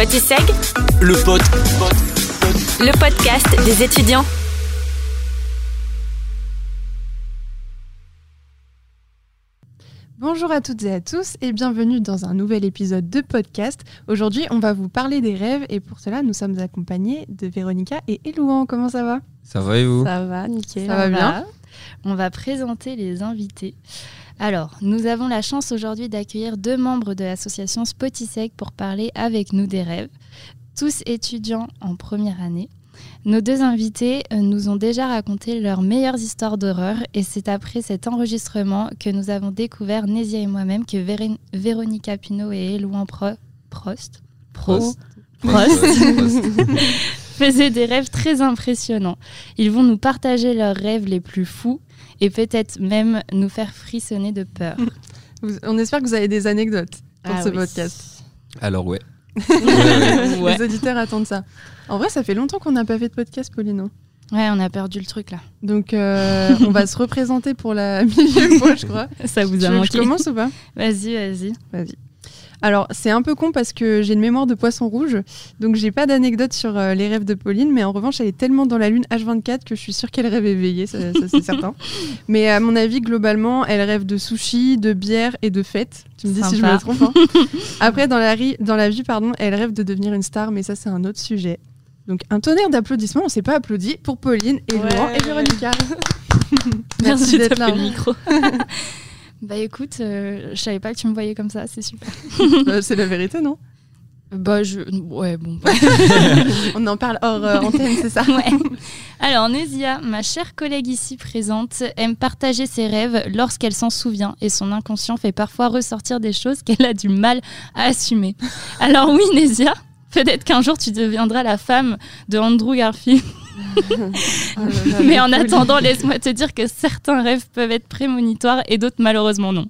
Potiseg, Le pote. le podcast des étudiants. Bonjour à toutes et à tous et bienvenue dans un nouvel épisode de podcast. Aujourd'hui, on va vous parler des rêves et pour cela, nous sommes accompagnés de Véronica et Elouan. Comment ça va? Ça va et vous? Ça va, nickel. Ça va bien On va présenter les invités. Alors, nous avons la chance aujourd'hui d'accueillir deux membres de l'association Spotisec pour parler avec nous des rêves, tous étudiants en première année. Nos deux invités euh, nous ont déjà raconté leurs meilleures histoires d'horreur et c'est après cet enregistrement que nous avons découvert, Nézia et moi-même, que Véré- Véronica Pinault et Elouan Pro- Prost, Prost. Prost Prost. faisaient des rêves très impressionnants. Ils vont nous partager leurs rêves les plus fous et peut-être même nous faire frissonner de peur. On espère que vous avez des anecdotes pour Ah ce oui. podcast. Alors ouais. Ouais. Les auditeurs attendent ça. En vrai, ça fait longtemps qu'on n'a pas fait de podcast, Pauline. hein. Ouais, on a perdu le truc là. Donc, euh, on va se représenter pour la millième fois, je crois. Ça vous Tu a je manqué. commence ou pas? Vas-y, vas-y. Vas-y. Alors, c'est un peu con parce que j'ai une mémoire de poisson rouge, donc j'ai pas d'anecdote sur euh, les rêves de Pauline, mais en revanche, elle est tellement dans la lune H24 que je suis sûre qu'elle rêve éveillée, ça, ça, c'est certain. Mais à mon avis, globalement, elle rêve de sushi, de bière et de fêtes. Tu me dis si je me trompe. hein. Après, dans la, ri- dans la vie, pardon, elle rêve de devenir une star, mais ça, c'est un autre sujet. Donc, un tonnerre d'applaudissements, on s'est pas applaudi pour Pauline et Ouais. Laurent et Véronica. Merci d'être là. le micro. Bah écoute, euh, je savais pas que tu me voyais comme ça, c'est super. Euh, c'est la vérité, non? Bah je... Ouais, bon. On en parle hors euh, antenne, c'est ça? Ouais. Alors, Nézia, ma chère collègue ici présente, aime partager ses rêves lorsqu'elle s'en souvient et son inconscient fait parfois ressortir des choses qu'elle a du mal à assumer. Alors oui, Nézia, peut-être qu'un jour tu deviendras la femme de Andrew Garfield. Là, Mais en attendant, laisse-moi te dire que certains rêves peuvent être prémonitoires et d'autres malheureusement non.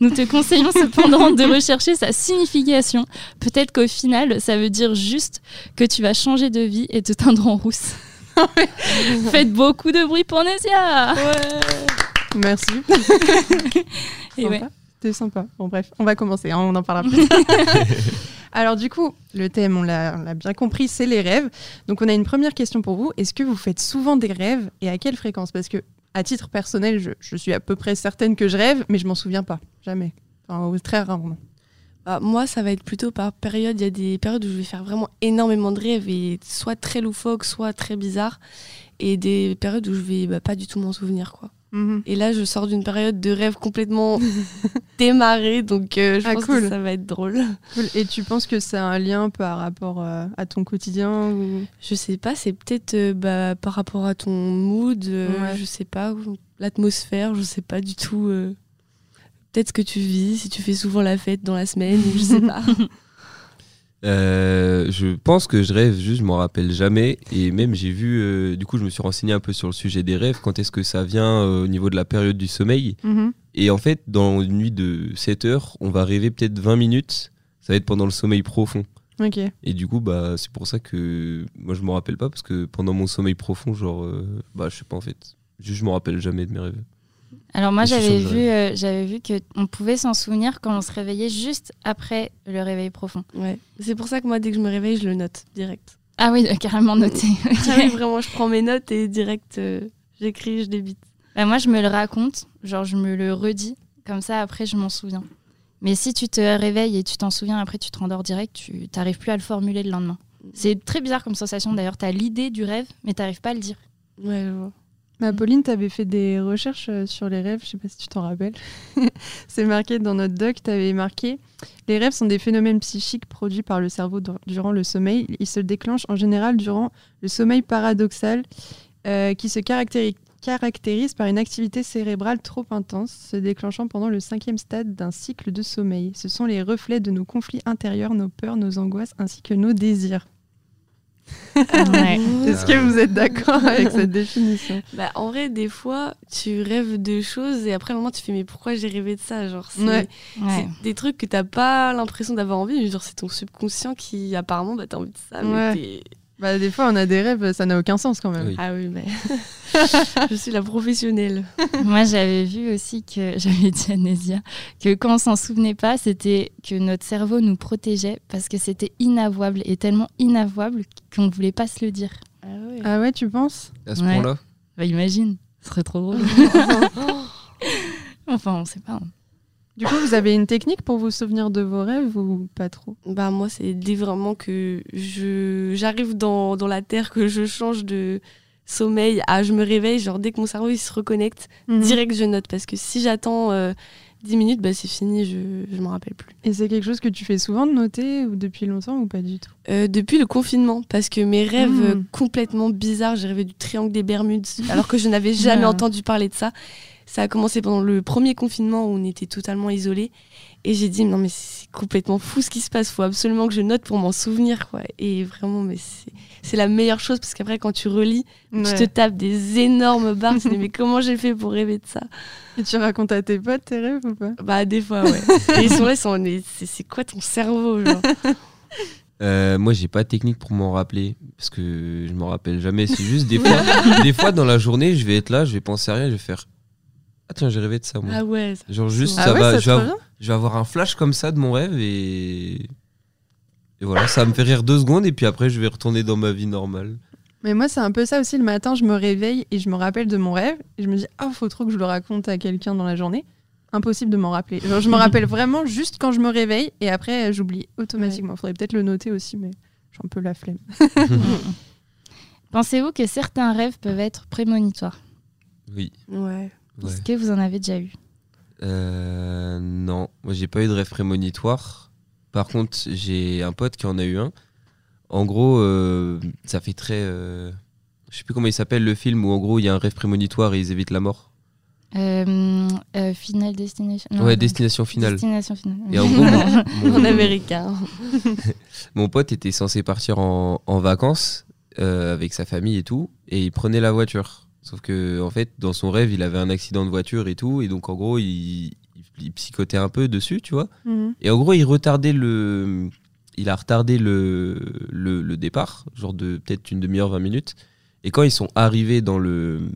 Nous te conseillons cependant de rechercher sa signification. Peut-être qu'au final, ça veut dire juste que tu vas changer de vie et te teindre en rousse. Faites beaucoup de bruit pour Nézia Merci. Et Sympa. ouais. C'était sympa. Bon, bref, on va commencer, hein, on en parlera plus. Alors, du coup, le thème, on l'a bien compris, c'est les rêves. Donc, on a une première question pour vous. Est-ce que vous faites souvent des rêves et à quelle fréquence? Parce que, à titre personnel, je, suis à peu près certaine que je rêve, mais je m'en souviens pas. Jamais. Enfin, très rarement. Bah, moi, ça va être plutôt par période. Il y a des périodes où je vais faire vraiment énormément de rêves, soit très loufoques, soit très bizarres. Et des périodes où je vais bah, pas du tout m'en souvenir. quoi. Mhm. Et là, je sors d'une période de rêve complètement démarrée, donc euh, je Ah, pense cool. que ça va être drôle. Cool. Et tu penses que c'est un lien par rapport euh, à ton quotidien ou... Je sais pas, c'est peut-être euh, bah, par rapport à ton mood, Ouais. je sais pas, l'atmosphère, je sais pas du tout. peut-être ce que tu vis, si tu fais souvent la fête dans la semaine, je sais pas. Euh, je pense que je rêve, juste je m'en rappelle jamais. Et même j'ai vu, euh, du coup je me suis renseigné un peu sur le sujet des rêves, quand est-ce que ça vient euh, au niveau de la période du sommeil? Mhm. Et en fait, dans une nuit de 7 heures, on va rêver peut-être 20 minutes. Ça va être pendant le sommeil profond. Ok. Et du coup, bah, c'est pour ça que moi je me rappelle pas, parce que pendant mon sommeil profond, genre, bah, je sais pas en fait. Juste je me rappelle jamais de mes rêves. Alors moi j'avais vu, euh, j'avais vu que on pouvait s'en souvenir quand on se réveillait juste après le réveil profond. Ouais. C'est pour ça que moi, dès que je me réveille, je le note direct. Ah oui, euh, carrément noté. Ah oui, vraiment, je prends mes notes et direct, euh, j'écris, je débite. Bah, moi, je me le raconte, genre je me le redis, comme ça après je m'en souviens. Mais si tu te réveilles et tu t'en souviens, après tu te rendors direct, tu t'arrives plus à le formuler le lendemain. C'est très bizarre comme sensation d'ailleurs, tu as l'idée du rêve, mais t'arrives pas à le dire. Ouais, je vois. Pauline, tu avais fait des recherches euh, sur les rêves, je sais pas si tu t'en rappelles. C'est marqué dans notre doc, tu avais marqué Les rêves sont des phénomènes psychiques produits par le cerveau dur- durant le sommeil. Ils se déclenchent en général durant le sommeil paradoxal euh, qui se caractérise par une activité cérébrale trop intense, se déclenchant pendant le cinquième stade d'un cycle de sommeil. Ce sont les reflets de nos conflits intérieurs, nos peurs, nos angoisses ainsi que nos désirs. Ouais. Est-ce que vous êtes d'accord avec cette définition? Bah, en vrai, des fois, tu rêves de choses et après, à un moment, tu fais, mais pourquoi j'ai rêvé de ça? Genre, c'est Ouais. Ouais. c'est des trucs que t'as pas l'impression d'avoir envie, mais genre, c'est ton subconscient qui, apparemment, bah, t'as envie de ça, Ouais. mais t'es- Bah, des fois, on a des rêves, ça n'a aucun sens quand même. Oui. Ah oui, mais je suis la professionnelle. Moi, j'avais vu aussi que, j'avais dit à Nésia, que quand on s'en souvenait pas, c'était que notre cerveau nous protégeait parce que c'était inavouable et tellement inavouable qu'on ne voulait pas se le dire. Ah ouais. Ah ouais, tu penses? À ce Ouais. point-là Bah, imagine, ce serait trop drôle. enfin, on sait pas. hein. Du coup, vous avez une technique pour vous souvenir de vos rêves ou pas trop? Bah moi, c'est dès vraiment que je j'arrive dans, dans la terre, que je change de sommeil à je me réveille, genre dès que mon cerveau il se reconnecte, Mhm. direct je note. Parce que si j'attends euh, 10 minutes, bah c'est fini, je ne m'en rappelle plus. Et c'est quelque chose que tu fais souvent de noter ou depuis longtemps ou pas du tout? Euh, depuis le confinement, parce que mes rêves Mhm. euh, complètement bizarres, j'ai rêvé du triangle des Bermudes, alors que je n'avais jamais Ouais. entendu parler de ça. Ça a commencé pendant le premier confinement où on était totalement isolés. Et j'ai dit, non mais c'est complètement fou ce qui se passe, faut absolument que je note pour m'en souvenir. Quoi. Et vraiment, mais c'est- c'est la meilleure chose, parce qu'après quand tu relis, tu te tapes des énormes barres, tu te dis mais comment j'ai fait pour rêver de ça? Et tu racontes à tes potes tes rêves ou pas? Bah des fois, ouais. Et ils sont là, ils sont, mais c'est c'est quoi ton cerveau genre? Euh, moi, j'ai pas de technique pour m'en rappeler parce que je m'en rappelle jamais. C'est juste des fois, des fois dans la journée, je vais être là, je vais penser à rien, je vais faire Ah tiens, j'ai rêvé de ça moi. Ah ouais, ça- Genre juste Ah ça ouais, va, ça je, te vais revient avoir, je vais avoir un flash comme ça de mon rêve et et voilà, ça va me fait rire deux secondes et puis après je vais retourner dans ma vie normale. Mais moi, c'est un peu ça aussi. Le matin, je me réveille et je me rappelle de mon rêve. Et je me dis, ah, faut trop que je le raconte à quelqu'un dans la journée. Impossible de m'en rappeler. Genre, je me rappelle vraiment juste quand je me réveille et après, j'oublie automatiquement. Faudrait peut-être le noter aussi, mais j'ai un peu la flemme. Pensez-vous que certains rêves peuvent être prémonitoires? Oui. ouais. Ouais. Est-ce que vous en avez déjà eu? Euh, non, moi j'ai pas eu de rêve prémonitoire. Par contre, j'ai un pote qui en a eu un. En gros, euh, ça fait très. euh, je sais plus comment il s'appelle le film où en gros il y a un rêve prémonitoire et ils évitent la mort. Euh, euh, Final Destination. non, ouais, non. destination finale. Destination finale. Et en gros, mon, mon- En américain. mon pote était censé partir en, en vacances euh, avec sa famille et tout, et il prenait la voiture. Sauf que en fait, dans son rêve, il avait un accident de voiture et tout, et donc en gros, il, psychotait un peu dessus, tu vois. Et en gros, il retardait le. Il a retardé le, le, le départ, genre de peut-être une demi-heure, 20 minutes. Et quand ils sont arrivés dans le.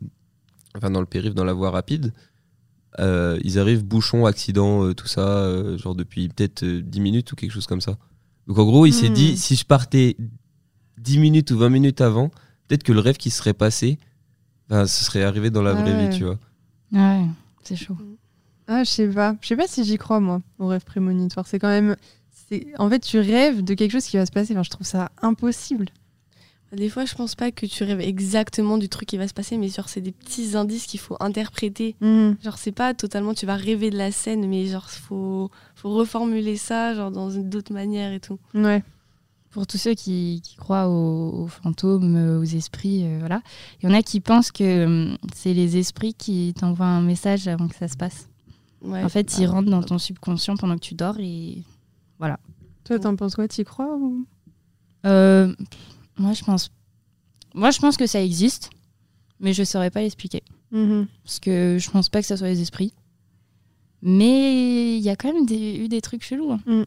Enfin, dans le périph', dans la voie rapide, euh, ils arrivent bouchon, accident, euh, tout ça, euh, genre depuis peut-être euh, 10 minutes ou quelque chose comme ça. Donc en gros, il s'est Hmm. dit, si je partais 10 minutes ou 20 minutes avant, peut-être que le rêve qui serait passé, ben, ce serait arrivé dans la Ah vraie ouais. vie, tu vois. Ouais, c'est chaud. Ah, je sais pas. Je sais pas si j'y crois, moi, au rêve prémonitoire. C'est quand même. c'est- En fait, tu rêves de quelque chose qui va se passer. Enfin, je trouve ça impossible. Des fois, je pense pas que tu rêves exactement du truc qui va se passer, mais genre, c'est des petits indices qu'il faut interpréter. Mhm. Genre, c'est pas totalement tu vas rêver de la scène, mais genre, faut, faut reformuler ça, genre, dans une d'autres manières et tout. Ouais. Pour tous ceux qui, qui croient aux, aux fantômes, aux esprits, euh, voilà, il y en a qui pensent que hum, c'est les esprits qui t'envoient un message avant que ça se passe. Ouais. En fait, Bah, ils rentrent dans ton subconscient pendant que tu dors et Toi, t'en penses quoi? T'y crois ou... Euh, moi, je pense, moi, je pense que ça existe, mais je saurais pas l'expliquer Mhm. parce que je pense pas que ça soit les esprits. Mais il y a quand même des- eu des trucs chelous. hein. Mm.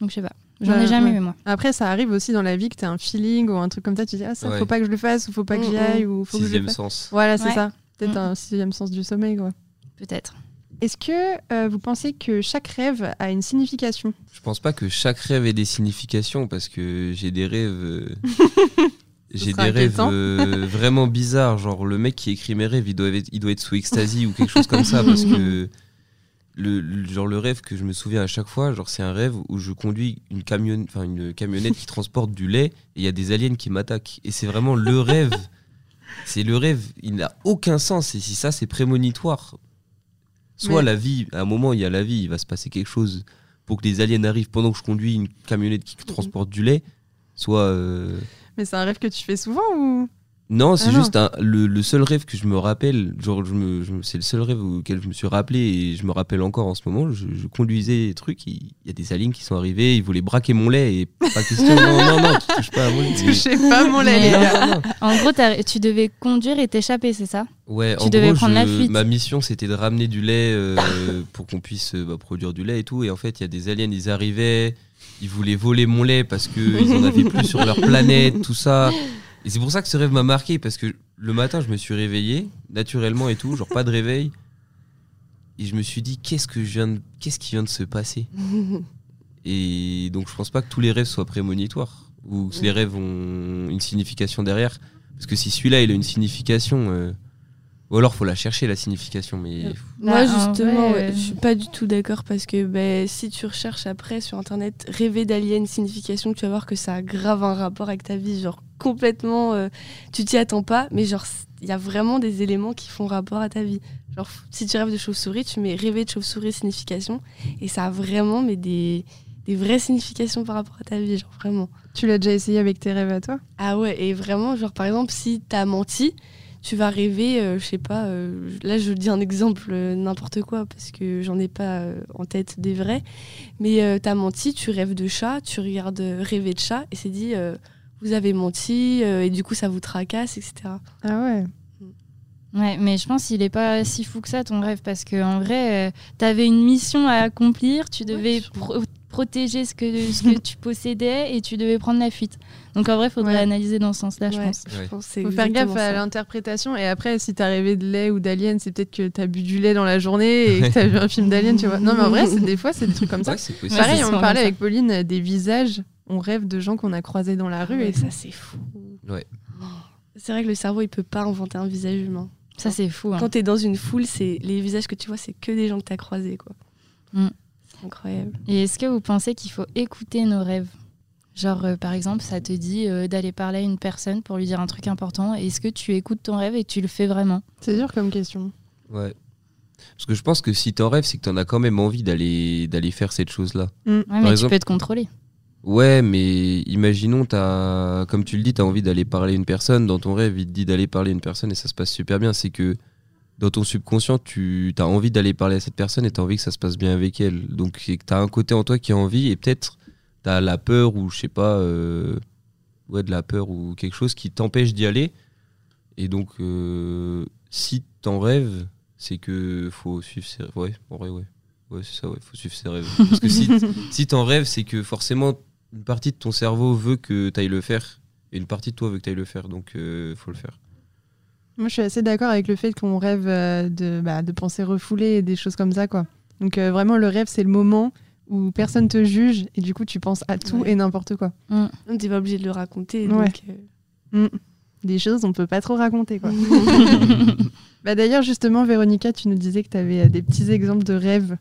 Donc je sais pas. J'en Ouais, ai jamais ouais. eu moi. Après, ça arrive aussi dans la vie que t'as un feeling ou un truc comme ça. Tu dis, ah, ça, Ouais. faut pas que je le fasse ou faut pas que j'y aille ou faut que je Sixième sens. Voilà, c'est Ouais. ça. Peut-être un sixième sens du sommeil, quoi. Peut-être. Est-ce que euh, vous pensez que chaque rêve a une signification? Je pense pas que chaque rêve ait des significations parce que j'ai des rêves. euh, j'ai des rêves euh, vraiment bizarres. Genre, le mec qui écrit mes rêves, il doit être, il doit être sous ecstasy ou quelque chose comme ça parce que. Le, le- genre le rêve que je me souviens à chaque fois, genre c'est un rêve où je conduis une, camion, enfin, une camionnette qui transporte du lait et il y a des aliens qui m'attaquent. Et c'est vraiment le rêve. C'est le rêve. Il n'a aucun sens. Et si ça, c'est prémonitoire. Soit Mais- la vie, à un moment, il y a la vie, il va se passer quelque chose pour que les aliens arrivent pendant que je conduis une camionnette qui transporte du lait. Soit. euh, Mais c'est un rêve que tu fais souvent ou Non, c'est Ah non. juste un- le, le seul rêve que je me rappelle, genre je me, je c'est le seul rêve auquel je me suis rappelé et je me rappelle encore en ce moment. Je, je conduisais des trucs, il y a des aliens qui sont arrivés, ils voulaient braquer mon lait et pas question. non, non, non, tu touches pas à mon lait. Touchez pas mon lait, Non, non, non. En gros, tu devais conduire et t'échapper, c'est ça? Ouais, Tu en devais gros, prendre la fuite. ma mission c'était de ramener du lait euh, pour qu'on puisse euh, bah, produire du lait et tout. Et en fait, il y a des aliens, ils arrivaient, ils voulaient voler mon lait parce qu'ils en avaient plus sur leur planète, tout ça. Et c'est pour ça que ce rêve m'a marqué parce que le matin, je me suis réveillé naturellement et tout, genre pas de réveil. Et je me suis dit, qu'est-ce que je viens de- qu'est-ce qui vient de se passer Et donc, je pense pas que tous les rêves soient prémonitoires ou que les rêves ont une signification derrière. Parce que si celui-là, il a une signification, euh, ou alors faut la chercher la signification. Mais Moi, Bah, en justement, ouais, euh, je suis pas du tout d'accord parce que ben, si tu recherches après sur internet rêver d'alien signification, tu vas voir que ça a grave un rapport avec ta vie. Genre, complètement, euh, tu t'y attends pas, mais genre, il y a vraiment des éléments qui font rapport à ta vie. Genre, si tu rêves de chauve-souris, tu mets rêver de chauve-souris signification et ça a vraiment mais des, des vraies significations par rapport à ta vie. Genre, vraiment. Tu l'as déjà essayé avec tes rêves à toi? Ah ouais, et vraiment, genre par exemple, si t'as menti, tu vas rêver, euh, je sais pas, euh, là je dis un exemple euh, n'importe quoi parce que j'en ai pas en tête des vrais, mais t'as menti, tu rêves de chat, tu regardes rêver de chat et c'est dit vous avez menti euh, et du coup ça vous tracasse, etc. Ah ouais. Ouais, mais je pense qu'il est pas si fou que ça ton rêve parce que en vrai, tu avais une mission à accomplir, tu devais pro- protéger ce que, ce que tu possédais et tu devais prendre la fuite. Donc en vrai, il faudrait Ouais. analyser dans ce sens-là, je Ouais, pense. je Faut faire gaffe à l'interprétation. Et après, si t'as rêvé de lait ou d'alien, c'est peut-être que t'as bu du lait dans la journée et que t'as vu un film d'alien, tu vois. Non, mais en vrai, c'est des fois, c'est des trucs comme ça. Pareil, on parlait ça. avec Pauline euh, des visages. On rêve de gens qu'on a croisés dans la rue. Ouais, et ça c'est fou. Ouais. C'est vrai que le cerveau il peut pas inventer un visage humain. Ça, c'est fou. hein. Quand t'es dans une foule, c'est les visages que tu vois, c'est que des gens que t'as croisés quoi. Mm. C'est incroyable. Et est-ce que vous pensez qu'il faut écouter nos rêves? Genre, euh, par exemple, ça te dit euh, d'aller parler à une personne pour lui dire un truc important. Est-ce que tu écoutes ton rêve et tu le fais vraiment? C'est dur comme question. Ouais. Parce que je pense que si t'en rêves, c'est que t'en as quand même envie d'aller d'aller faire cette chose-là. Ouais, mais tu peux te contrôler. Ouais, mais imaginons, as, comme tu le dis, tu as envie d'aller parler à une personne. Dans ton rêve, il te dit d'aller parler à une personne et ça se passe super bien. C'est que dans ton subconscient, tu as envie d'aller parler à cette personne et tu as envie que ça se passe bien avec elle. Donc, tu as un côté en toi qui a envie et peut-être tu as la peur ou je sais pas, euh, ouais, de la peur ou quelque chose qui t'empêche d'y aller. Et donc, euh, si t'en rêves, c'est que faut suivre ses rêves. Ouais, en vrai, ouais. Ouais, c'est ça, ouais, faut suivre ses rêves. Parce que si, si t'en rêves, c'est que forcément, une partie de ton cerveau veut que tu ailles le faire et une partie de toi veut que tu ailles le faire. Donc, il faut le faire. Moi, je suis assez d'accord avec le fait qu'on rêve euh, de, bah, de pensées refoulées et des choses comme ça, quoi. Donc, euh, vraiment, le rêve, c'est le moment où personne te juge et du coup, tu penses à tout Ouais. et n'importe quoi. Donc t'es pas obligé de le raconter. Ouais. Donc, euh, Des choses, on peut pas trop raconter, quoi. bah, D'ailleurs, justement, Véronica, tu nous disais que tu avais des petits exemples de rêves.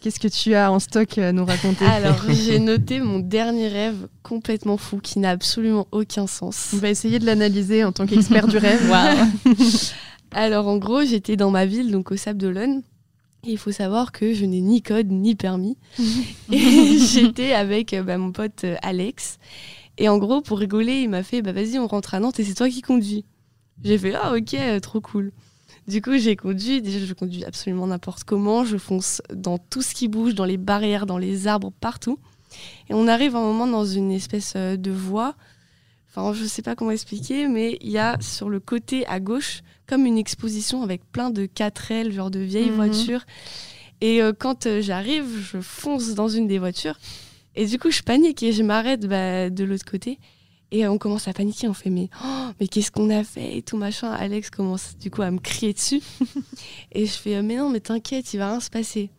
Qu'est-ce que tu as en stock à nous raconter Alors, j'ai noté mon dernier rêve complètement fou qui n'a absolument aucun sens. On va essayer de l'analyser en tant qu'expert du rêve. Alors, en gros, j'étais dans ma ville, donc au Sable d'Olonne. Et il faut savoir que je n'ai ni code ni permis. et j'étais avec euh, bah, mon pote euh, Alex. Et en gros, pour rigoler, il m'a fait bah, Vas-y, on rentre à Nantes et c'est toi qui conduis. J'ai fait Ah, ok, euh, trop cool. Du coup, j'ai conduit. Déjà, je conduis absolument n'importe comment. Je fonce dans tout ce qui bouge, dans les barrières, dans les arbres, partout. Et on arrive à un moment dans une espèce euh, de voie. Enfin, je sais pas comment expliquer, mais il y a sur le côté à gauche comme une exposition avec plein de 4L, genre de vieilles Mhm. voitures. Et euh, quand euh, j'arrive, je fonce dans une des voitures. Et du coup, je panique et je m'arrête bah, de l'autre côté. Et on commence à paniquer. On fait mais, oh, mais qu'est-ce qu'on a fait et tout machin. Alex commence du coup à me crier dessus. et je fais mais non, mais t'inquiète, il va rien se passer.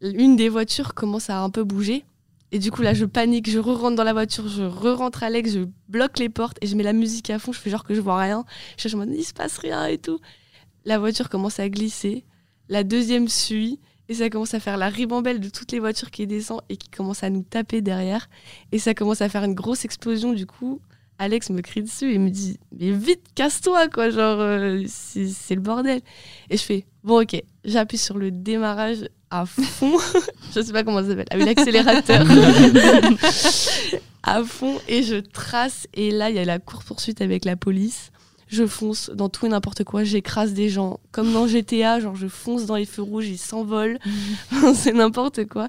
Une des voitures commence à un peu bouger. Et du coup, là, je panique, je re-rentre dans la voiture, je re-rentre Alex, je bloque les portes et je mets la musique à fond. Je fais genre que je vois rien. Je suis en mode, il se passe rien et tout. La voiture commence à glisser. La deuxième suit. Et ça commence à faire la ribambelle de toutes les voitures qui descendent et qui commencent à nous taper derrière. Et ça commence à faire une grosse explosion. Du coup, Alex me crie dessus et me dit Mais vite, casse-toi, quoi. Genre, euh, c'est le bordel. Et je fais Bon, ok. J'appuie sur le démarrage à fond. je sais pas comment ça s'appelle. Avec l'accélérateur. à fond. Et je trace. Et là, il y a la course-poursuite avec la police. Je fonce dans tout et n'importe quoi, j'écrase des gens. Comme dans GTA, genre je fonce dans les feux rouges, ils s'envolent, c'est n'importe quoi.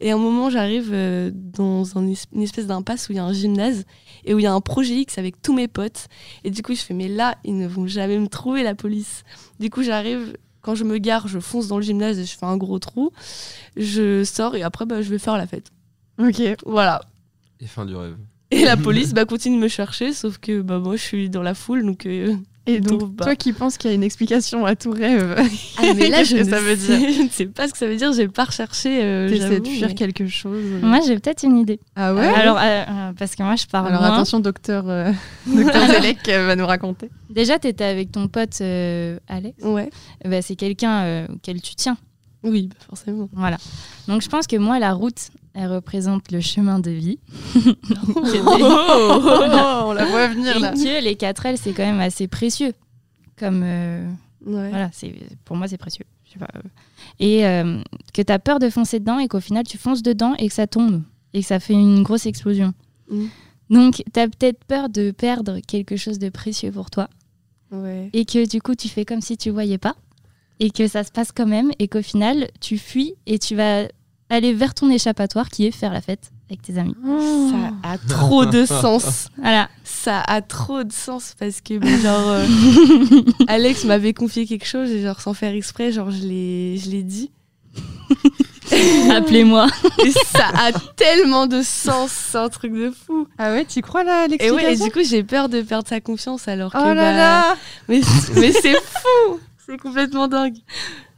Et à un moment, j'arrive euh, dans un es- une espèce d'impasse où il y a un gymnase et où il y a un projet X avec tous mes potes. Et du coup, je fais, mais là, ils ne vont jamais me trouver, la police. Du coup, j'arrive, quand je me gare, je fonce dans le gymnase et je fais un gros trou. Je sors et après, bah, je vais faire la fête. Ok. Voilà. Et fin du rêve. Et la police bah, continue de me chercher, sauf que bah, moi, je suis dans la foule, donc... euh, Et donc, toi qui penses qu'il y a une explication à tout rêve, Ah, mais là, Qu'est-ce je, que ne ça veut sais- dire je ne sais pas ce que ça veut dire, j'ai pas recherché. Euh, t'essaies de fuir mais- quelque chose. Moi, j'ai peut-être une idée. Ah ouais Alors, euh, euh, parce que moi, je parle Alors attention, docteur, euh, docteur Zelek euh, va nous raconter. Déjà, tu étais avec ton pote euh, Alex. Ouais, Bah, c'est quelqu'un euh, auquel tu tiens. Oui, bah, forcément. Voilà. Donc, je pense que moi, la route, elle représente le chemin de vie. on la voit venir Et là. que les 4 L, c'est quand même assez précieux. Comme. euh, Ouais. Voilà, pour moi, c'est précieux. Je sais pas, euh. Et euh, que tu as peur de foncer dedans et qu'au final, tu fonces dedans et que ça tombe. Et que ça fait une grosse explosion. Mm. Donc, tu as peut-être peur de perdre quelque chose de précieux pour toi. Ouais. et que du coup tu fais comme si tu voyais pas et que ça se passe quand même et qu'au final tu fuis et tu vas aller vers ton échappatoire qui est faire la fête avec tes amis. Ça a trop de sens. Voilà. Ça a trop de sens parce que, genre, euh, Alex m'avait confié quelque chose et, genre, sans faire exprès, genre, je l'ai je l'ai dit. Appelez-moi. Ça a tellement de sens, c'est un truc de fou. Ah ouais, tu crois là à Et ouais, et du coup, j'ai peur de perdre sa confiance alors que. Oh là bah, là Mais, mais c'est fou! C'est complètement dingue.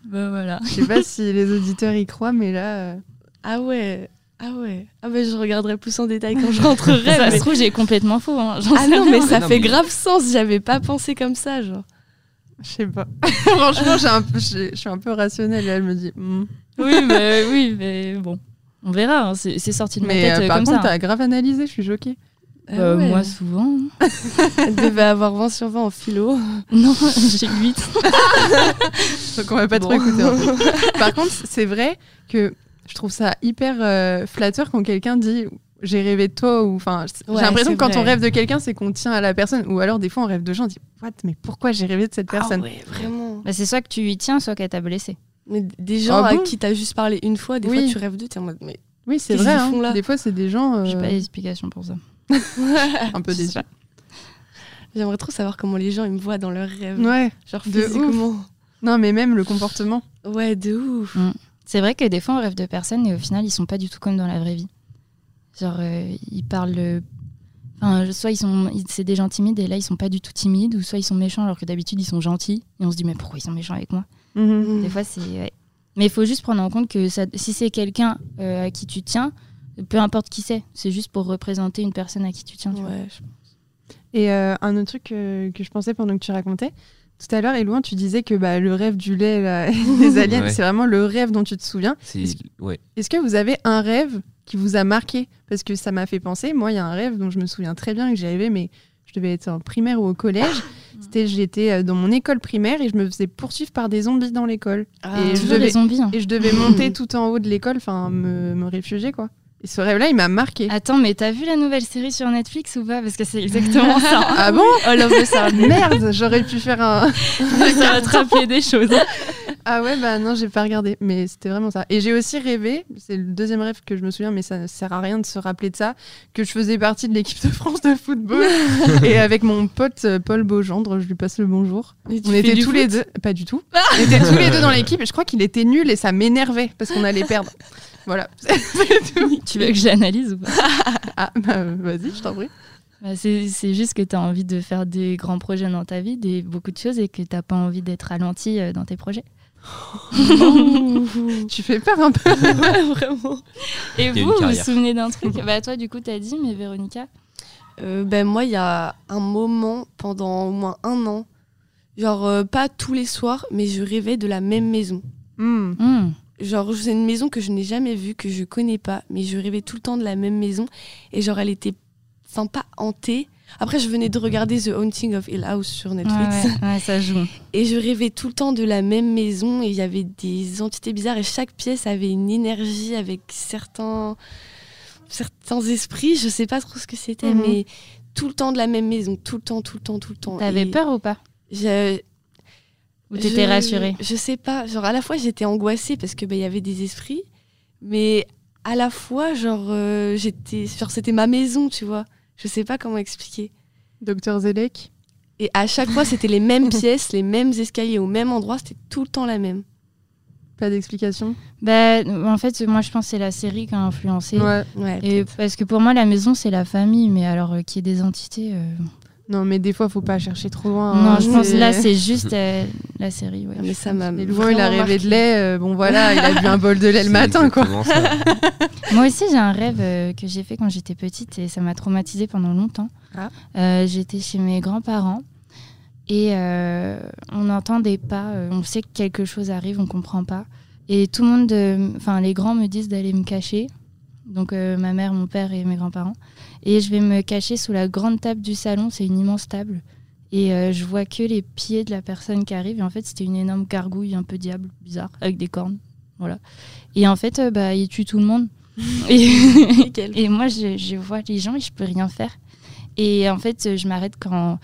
bah voilà. Je sais pas si les auditeurs y croient, mais là... euh, Ah ouais, ah ouais. Ah bah je regarderai plus en détail quand je rentrerai. Ça mais- se trouve j'ai complètement faux. hein. Ah sais non, rien. mais ça Non, fait mais- grave sens. J'avais pas pensé comme ça, genre. Je sais pas. Franchement, je suis un peu rationnelle. Et elle me dit... hmm. Oui, mais oui, mais bon. On verra. hein. C'est c'est sorti de ma Mais tête euh, euh, par comme contre, ça. t'as grave analysé, je suis choquée. Ah Euh, ouais. Moi souvent. Elle devait avoir 20 sur 20 en philo. Non, j'ai 8. Donc on va pas trop Bon. écouter. en fait. Par contre, c'est vrai que je trouve ça hyper euh, flatteur quand quelqu'un dit j'ai rêvé de toi ou enfin c- Ouais, j'ai l'impression que quand vrai. on rêve de quelqu'un c'est qu'on tient à la personne ou alors des fois on rêve de gens on dit what mais pourquoi j'ai rêvé de cette personne? Ah ouais, vraiment. Bah, c'est soit que tu y tiens, soit qu'elle t'a blessé. Mais des gens Ah à qui t'as juste parlé une fois, des Oui. fois tu rêves d'eux, t'es en mode. Mais... oui c'est vrai hein. font là? Des fois c'est des gens euh, J'ai pas d'explication pour ça. Un peu pas. J'aimerais trop savoir comment les gens ils me voient dans leurs rêves. ouais Genre De physiquement. non mais même le comportement Ouais, de ouf. C'est vrai que des fois on rêve de personnes et au final ils sont pas du tout comme dans la vraie vie. Genre euh, ils parlent. euh, Enfin, soit ils sont, c'est des gens timides et là ils sont pas du tout timides, ou soit ils sont méchants alors que d'habitude ils sont gentils et on se dit mais pourquoi ils sont méchants avec moi? Mhm. Des fois c'est. ouais. Mais il faut juste prendre en compte que ça, si c'est quelqu'un euh, à qui tu tiens, peu importe qui c'est, c'est juste pour représenter une personne à qui tu tiens. tu vois. Ouais, je- et euh, un autre truc que je pensais pendant que tu racontais tout à l'heure Elouin tu disais que bah, le rêve du lait là, des aliens Ouais. c'est vraiment le rêve dont tu te souviens Est-ce ouais. Que vous avez un rêve qui vous a marqué? Parce que ça m'a fait penser. Moi, il y a un rêve dont je me souviens très bien et que j'ai rêvé, mais je devais être en primaire ou au collège. C'était, j'étais euh, dans mon école primaire et je me faisais poursuivre par des zombies dans l'école. Ah, Et je Toujours devais- les zombies. hein. Et je devais monter tout en haut de l'école, enfin me, me réfugier quoi. Et ce rêve-là, il m'a marqué. Attends, mais t'as vu la nouvelle série sur Netflix ou pas? Parce que c'est exactement ça. Ah bon? Oh, love the. Merde, j'aurais pu faire un. ça rappeler des choses. Ah ouais, bah non, j'ai pas regardé, mais c'était vraiment ça. Et j'ai aussi rêvé, c'est le deuxième rêve que je me souviens, mais ça ne sert à rien de se rappeler de ça, que je faisais partie de l'équipe de France de football. et avec mon pote euh, Paul Beaugendre, je lui passe le bonjour. Tu On était tous les deux, pas du tout. On était tous les deux dans l'équipe et je crois qu'il était nul et ça m'énervait parce qu'on allait perdre. Voilà. Tout. tu veux que j'analyse ou pas Ah, bah vas-y, je t'en prie. Bah, c'est, c'est juste que tu as envie de faire des grands projets dans ta vie, des, beaucoup de choses, et que tu pas envie d'être ralenti euh, dans tes projets. Tu fais peur un peu. ouais, vraiment. Et vous, vous vous souvenez d'un truc Bah toi, du coup, t'as dit, mais Véronica Euh, ben moi, il y a un moment, pendant au moins un an, genre euh, pas tous les soirs, mais je rêvais de la même maison. Hmm. Genre, c'est une maison que je n'ai jamais vue, que je connais pas, mais je rêvais tout le temps de la même maison. Et genre, elle était, enfin, pas hantée. Après, je venais de regarder The Haunting of Hill House sur Netflix. ouais, ouais, ça joue. Et je rêvais tout le temps de la même maison. Et il y avait des entités bizarres. Et chaque pièce avait une énergie avec certains, certains esprits. Je sais pas trop ce que c'était, Mhm. mais tout le temps de la même maison, tout le temps, tout le temps, tout le temps. T'avais Et peur ou pas? je- Ou t'étais je- rassurée Je sais pas. Genre, à la fois, j'étais angoissée parce que bah, il y avait des esprits, mais à la fois, genre, euh, j'étais, genre, c'était ma maison, tu vois. Je sais pas comment expliquer. Docteur Zelek Et à chaque fois, c'était les mêmes pièces, les mêmes escaliers au même endroit. C'était tout le temps la même. Pas d'explication bah, En fait, moi, je pense que c'est la série qui a influencé. Ouais. Ouais. Et parce que pour moi, la maison, c'est la famille, mais alors euh, qu'il y ait des entités. euh, Non, mais des fois, faut pas chercher trop loin. non, hein, je pense là, c'est juste euh, la série. Ouais, mais ça m'a. Et Louan, il a rêvé de lait. euh, bon, voilà, il a bu un bol de lait le matin, quoi. Moi aussi, j'ai un rêve euh, que j'ai fait quand j'étais petite et ça m'a traumatisée pendant longtemps. Ah. Euh, J'étais chez mes grands-parents et euh, on entend des pas, euh, on sait que quelque chose arrive, on comprend pas. Et tout le monde, euh, enfin les grands me disent d'aller me cacher. Donc euh, ma mère, mon père et mes grands-parents. Et je vais me cacher sous la grande table du salon, c'est une immense table. Et euh, je vois que les pieds de la personne qui arrive. Et en fait, c'était une énorme gargouille, un peu diable, bizarre, avec des cornes. Voilà. Et en fait, euh, bah, il tue tout le monde. et, moi, je, je vois les gens et je peux rien faire. Et en fait, je m'arrête quand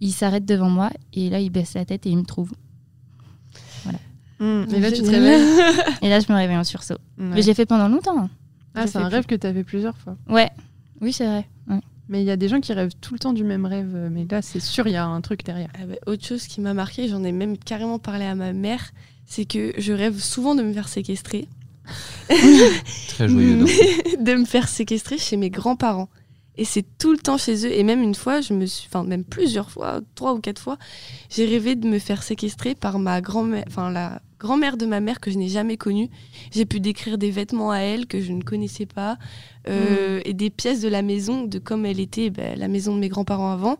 il s'arrête devant moi. Et là, il baisse la tête et il me trouve. Et là, tu te réveilles. Et là, je me réveille en sursaut. Ouais. Mais j'ai fait pendant longtemps. hein. Ah, c'est un rêve que tu avais plusieurs fois. Ouais. Oui, c'est vrai. Ouais. Mais il y a des gens qui rêvent tout le temps du même rêve. euh, Mais là, c'est sûr, il y a un truc derrière. Ah bah, autre chose qui m'a marqué, j'en ai même carrément parlé à ma mère, c'est que je rêve souvent de me faire séquestrer. Très joyeux. donc. de me faire séquestrer chez mes grands-parents. Et c'est tout le temps chez eux. Et même une fois, je me suis, enfin même plusieurs fois, trois ou quatre fois, j'ai rêvé de me faire séquestrer par ma grand-mère, enfin la grand-mère de ma mère que je n'ai jamais connue. J'ai pu décrire des vêtements à elle que je ne connaissais pas euh, et des pièces de la maison, de comme elle était ben, la maison de mes grands-parents avant,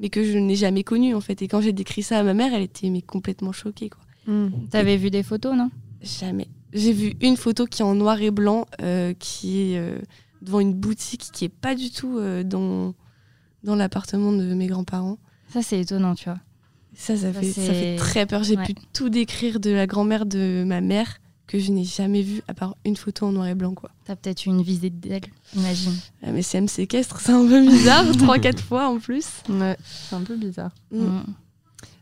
mais que je n'ai jamais connue en fait. Et quand j'ai décrit ça à ma mère, elle était mais complètement choquée quoi. Hum. T'avais vu des photos, non? Jamais. J'ai vu une photo qui est en noir et blanc, euh, qui est euh, devant une boutique qui est pas du tout euh, dans, dans l'appartement de mes grands-parents. Ça, c'est étonnant, tu vois. Ça, ça, Ça, fait, ça c'est- fait très peur. J'ai Ouais. pu tout décrire de la grand-mère de ma mère que je n'ai jamais vue, à part une photo en noir et blanc. quoi. T'as peut-être eu une visite d'elle, imagine. Ah, mais si elle me séquestre, c'est un peu bizarre, trois, quatre fois en plus. Ouais, c'est un peu bizarre. Mm. Mm.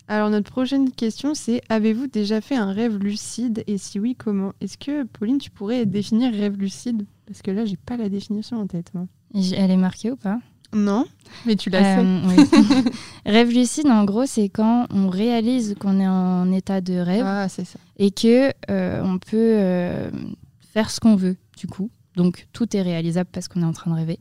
Alors, notre prochaine question, c'est avez-vous déjà fait un rêve lucide? Et si oui, comment? Est-ce que, Pauline, tu pourrais définir rêve lucide? Parce que là, j'ai pas la définition en tête. moi. Elle est marquée ou pas? Non, mais tu l'as fait. Euh, oui. Rêve lucide, en gros, c'est quand on réalise qu'on est en état de rêve Ah, c'est ça. et que euh, on peut euh, faire ce qu'on veut, du coup. Donc tout est réalisable parce qu'on est en train de rêver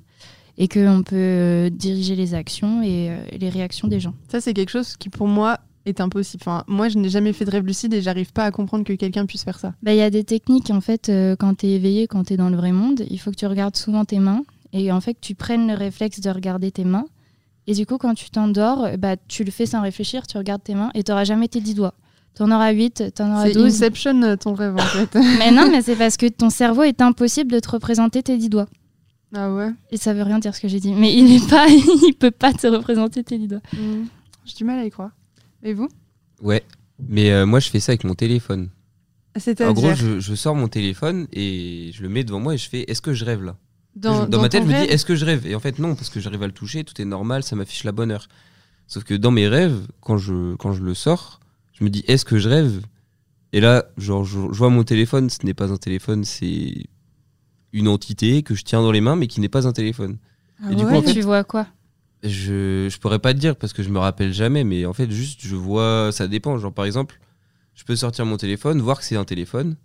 et qu'on peut euh, diriger les actions et euh, les réactions des gens. Ça, c'est quelque chose qui, pour moi, est impossible. Enfin, moi, je n'ai jamais fait de rêve lucide et j'arrive pas à comprendre que quelqu'un puisse faire ça. Bah, Il y a des techniques, en fait, euh, quand tu es éveillé, quand tu es dans le vrai monde, il faut que tu regardes souvent tes mains et en fait que tu prennes le réflexe de regarder tes mains. Et du coup, quand tu t'endors, bah, tu le fais sans réfléchir, tu regardes tes mains et tu n'auras jamais tes 10 doigts. Tu en auras 8, tu en auras C'est 12. Inception, euh, ton rêve, en fait. mais non, mais c'est parce que ton cerveau est impossible de te représenter tes 10 doigts. ah ouais? Et ça veut rien dire ce que j'ai dit. Mais il est pas, il peut pas te représenter tes 10 doigts. Hmm. J'ai du mal à y croire. Et vous? Ouais. Mais euh, moi, je fais ça avec mon téléphone. C'est-à-dire? En gros, je, je sors mon téléphone et je le mets devant moi et je fais Est-ce que je rêve là? Dans, Je- Dans, ma tête, je me dis Est-ce que je rêve? Et en fait, non, parce que j'arrive à le toucher, tout est normal, ça m'affiche la bonne heure. Sauf que dans mes rêves, quand je, quand je le sors, je me dis Est-ce que je rêve? Et là, genre, je, je vois mon téléphone, ce n'est pas un téléphone, c'est une entité que je tiens dans les mains, mais qui n'est pas un téléphone. Ah et du coup, en fait- Tu vois quoi? Je, je pourrais pas te dire parce que je me rappelle jamais, mais en fait, juste, je vois, ça dépend. Genre, par exemple, je peux sortir mon téléphone, voir que c'est un téléphone,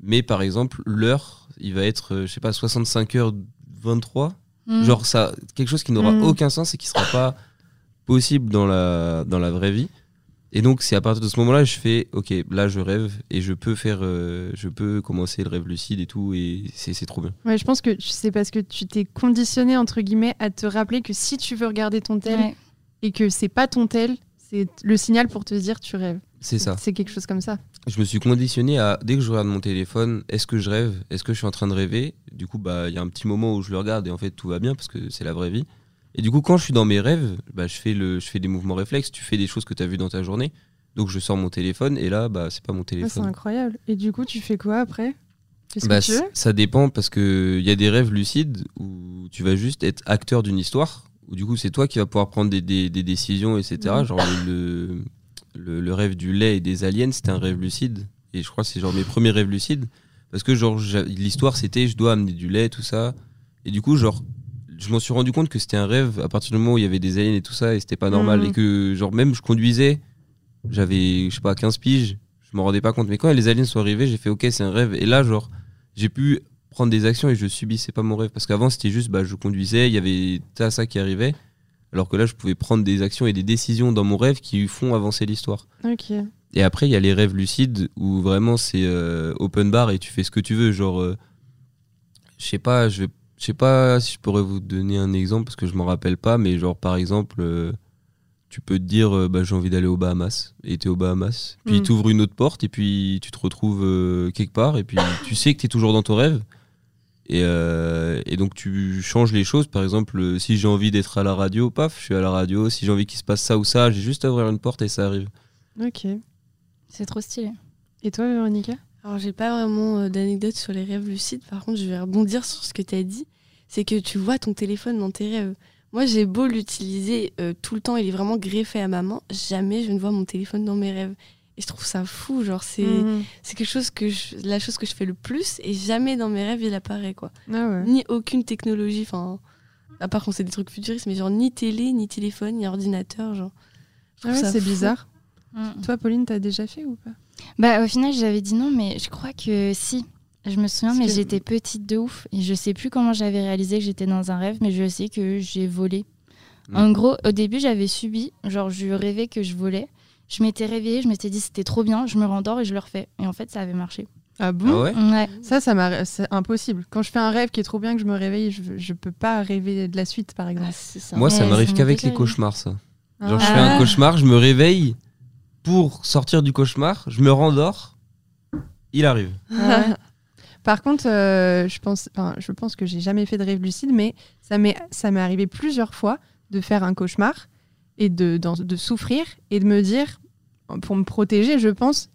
mais par exemple, l'heure, il va être, euh, je sais pas, 65h23. Hmm. Genre, ça, quelque chose qui n'aura Mm. aucun sens et qui sera pas possible dans la, dans la vraie vie. Et donc, c'est à partir de ce moment-là, je fais, ok, là, je rêve et je peux faire, euh, je peux commencer le rêve lucide et tout, et c'est c'est trop bien. Ouais, je pense que c'est parce que tu t'es conditionné, entre guillemets, à te rappeler que si tu veux regarder ton tel Ouais. et que c'est pas ton tel, c'est le signal pour te dire tu rêves. C'est ça. C'est quelque chose comme ça. Je me suis conditionné à dès que je regarde mon téléphone, est-ce que je rêve? Est-ce que je suis en train de rêver? Du coup, bah il y a un petit moment où je le regarde et en fait tout va bien parce que c'est la vraie vie. Et du coup, quand je suis dans mes rêves, bah, je fais le, je fais des mouvements réflexes. Tu fais des choses que tu as vues dans ta journée. Donc je sors mon téléphone et là, bah c'est pas mon Ah, c'est téléphone. incroyable. Et du coup, tu fais quoi après? Bah, que tu ça dépend parce que il y a des rêves lucides où tu vas juste être acteur d'une histoire où du coup c'est toi qui vas pouvoir prendre des, des- des décisions, etc. Genre le, le, le rêve du lait et des aliens, c'était un rêve lucide. Et je crois que c'est genre mes premiers rêves lucides. Parce que genre l'histoire c'était je dois amener du lait, tout ça. Et du coup, genre, je m'en suis rendu compte que c'était un rêve à partir du moment où il y avait des aliens et tout ça, et c'était pas normal. Mhm. Et que, genre, même je conduisais, j'avais, je sais pas, 15 piges, je m'en rendais pas compte. Mais quand les aliens sont arrivés, j'ai fait, ok, c'est un rêve. Et là, genre, j'ai pu prendre des actions et je subissais pas mon rêve. Parce qu'avant, c'était juste, bah, je conduisais, il y avait ça, ça qui arrivait. Alors que là, je pouvais prendre des actions et des décisions dans mon rêve qui font avancer l'histoire. Ok. Et après, il y a les rêves lucides où vraiment c'est euh, open bar et tu fais ce que tu veux. Genre, euh, je sais pas, je vais- je sais pas si je pourrais vous donner un exemple parce que je m'en rappelle pas, mais genre par exemple, euh, tu peux te dire euh, bah, j'ai envie d'aller aux Bahamas et t'es aux Bahamas. Puis Mm. tu ouvres une autre porte et puis tu te retrouves euh, quelque part et puis tu sais que t'es toujours dans ton rêve. Et, et donc tu changes les choses. Par exemple, si j'ai envie d'être à la radio, paf, je suis à la radio. Si j'ai envie qu'il se passe ça ou ça, j'ai juste à ouvrir une porte et ça arrive. Ok. C'est trop stylé. Et toi, Véronica Alors, j'ai pas vraiment euh, d'anecdotes sur les rêves lucides. Par contre, je vais rebondir sur ce que tu as dit. C'est que tu vois ton téléphone dans tes rêves. Moi, j'ai beau l'utiliser euh, tout le temps, il est vraiment greffé à ma main. Jamais je ne vois mon téléphone dans mes rêves. Et je trouve ça fou. Genre, c'est Mhm. c'est quelque chose que je- la chose que je fais le plus et jamais dans mes rêves il apparaît quoi. Ah ouais. Ni aucune technologie. Enfin, à part quand c'est des trucs futuristes, mais genre ni télé, ni téléphone, ni ordinateur. Genre. Ah ouais, c'est bizarre. Mm. Toi, Pauline, t'as déjà fait ou pas? Bah, au final, j'avais dit non, mais je crois que si. Je me souviens, Parce mais que- j'étais petite de ouf. Et je sais plus comment j'avais réalisé que j'étais dans un rêve, mais je sais que j'ai volé. Mm. En gros, au début, j'avais subi. Genre, je rêvais que je volais. Je m'étais réveillée, je m'étais dit c'était trop bien, je me rendors et je le refais. Et en fait, ça avait marché. Ah bon? Ah ouais? Ouais. Ça, ça m'a, c'est impossible. Quand je fais un rêve qui est trop bien que je me réveille, je, je peux pas rêver de la suite, par exemple. Ah, ça. Moi, ça Ouais, m'arrive qu'avec les cauchemars, ça. Genre, je Ah. fais un cauchemar, je me réveille pour sortir du cauchemar, je me rendors, il arrive. Ah ouais. Par contre, euh, je pense, enfin, je pense que j'ai jamais fait de rêve lucide, mais ça m'est, ça m'est arrivé plusieurs fois de faire un cauchemar et de, souffrir et de me dire, pour me protéger, je pense,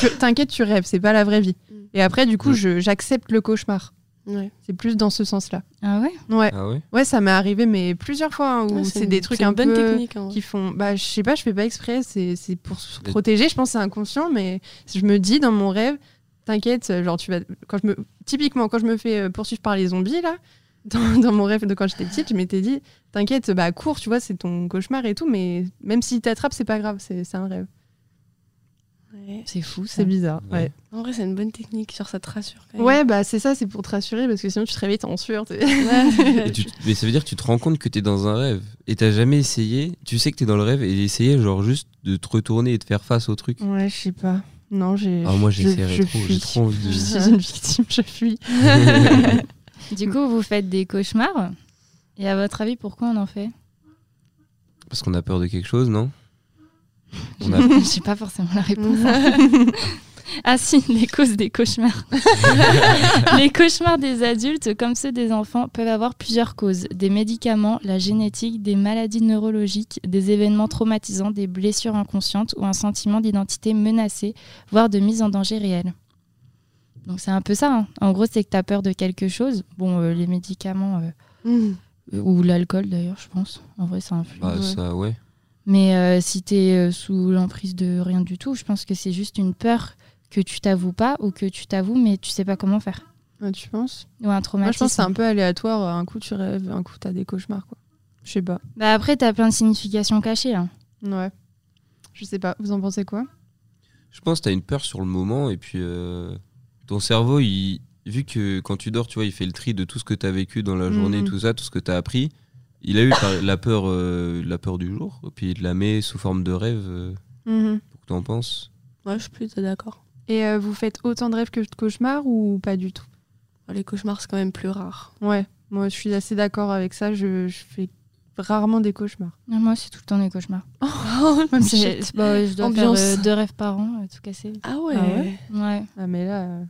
tu- t'inquiète, tu rêves, c'est pas la vraie vie. Mm. Et après, du coup, Mm. je, j'accepte le cauchemar. Ouais. C'est plus dans ce sens-là. Ah ouais? Ouais, Ah ouais? Ouais, ça m'est arrivé, mais plusieurs fois hein, où Ouais, c'est des trucs un peu technique. hein. qui font bah je sais pas je fais pas exprès c'est c'est pour se protéger je pense que c'est inconscient mais je me dis dans mon rêve t'inquiète genre tu vas quand je me typiquement quand je me fais euh, poursuivre par les zombies là dans, dans mon rêve de quand j'étais petite je m'étais dit t'inquiète bah cours tu vois c'est ton cauchemar et tout mais même s'il t'attrape c'est pas grave c'est c'est un rêve Ouais. C'est fou, c'est bizarre Ouais. ouais En vrai, c'est une bonne technique. Genre, ça te rassure. Quand même. ouais bah c'est ça c'est pour te rassurer parce que sinon tu te réveilles t'es en sueur t'es- Ouais. Et tu- Mais ça veut dire que tu te rends compte que t'es dans un rêve et t'as jamais essayé, tu sais que t'es dans le rêve et essayer genre juste de te retourner et de faire face au truc. ouais je sais pas non j'ai Ah, moi je- j'essaierais je trop, j'ai trop envie je de. suis une victime je fuis Du coup, vous faites des cauchemars. Et à votre avis, pourquoi on en fait? Parce qu'on a peur de quelque chose, non? On a- Je sais pas forcément la réponse. ah si, les causes des cauchemars. les cauchemars des adultes, comme ceux des enfants, peuvent avoir plusieurs causes. Des médicaments, la génétique, des maladies neurologiques, des événements traumatisants, des blessures inconscientes ou un sentiment d'identité menacée, voire de mise en danger réel. Donc c'est un peu ça. hein. En gros, c'est que tu as peur de quelque chose. Bon, euh, les médicaments, euh, Mm. ou l'alcool d'ailleurs, je pense. En vrai, ça influe. Bah, Ouais. ça, ouais. Mais euh, si tu es sous l'emprise de rien du tout, je pense que c'est juste une peur que tu t'avoues pas ou que tu t'avoues mais tu sais pas comment faire. Ouais, tu penses? Ou un moi traumatisme. je pense que c'est un peu aléatoire un coup tu rêves un coup t'as des cauchemars quoi je sais pas Bah après, tu as plein de significations cachées. hein. Ouais. Je sais pas. Vous en pensez quoi? Je pense que t'as une peur sur le moment et puis euh, ton cerveau, il, vu que quand tu dors, tu vois, il fait le tri de tout ce que t'as vécu dans la journée, Mhm. tout ça, tout ce que t'as appris. Il a eu la peur, euh, la peur du jour, et puis il la met sous forme de rêve. euh, que t'en penses. Ouais, je suis plutôt d'accord. Et euh, vous faites autant de rêves que de cauchemars ou pas du tout? Les cauchemars, c'est quand même plus rare. Ouais. Moi, je suis assez d'accord avec ça. Je, je fais rarement des cauchemars. Moi, c'est tout le temps des cauchemars. Shit. bah, je dois Ambiance. faire euh, deux rêves par an, euh, tout cassé. Ah ouais, Ah ouais? Ouais. Ah, mais là. euh,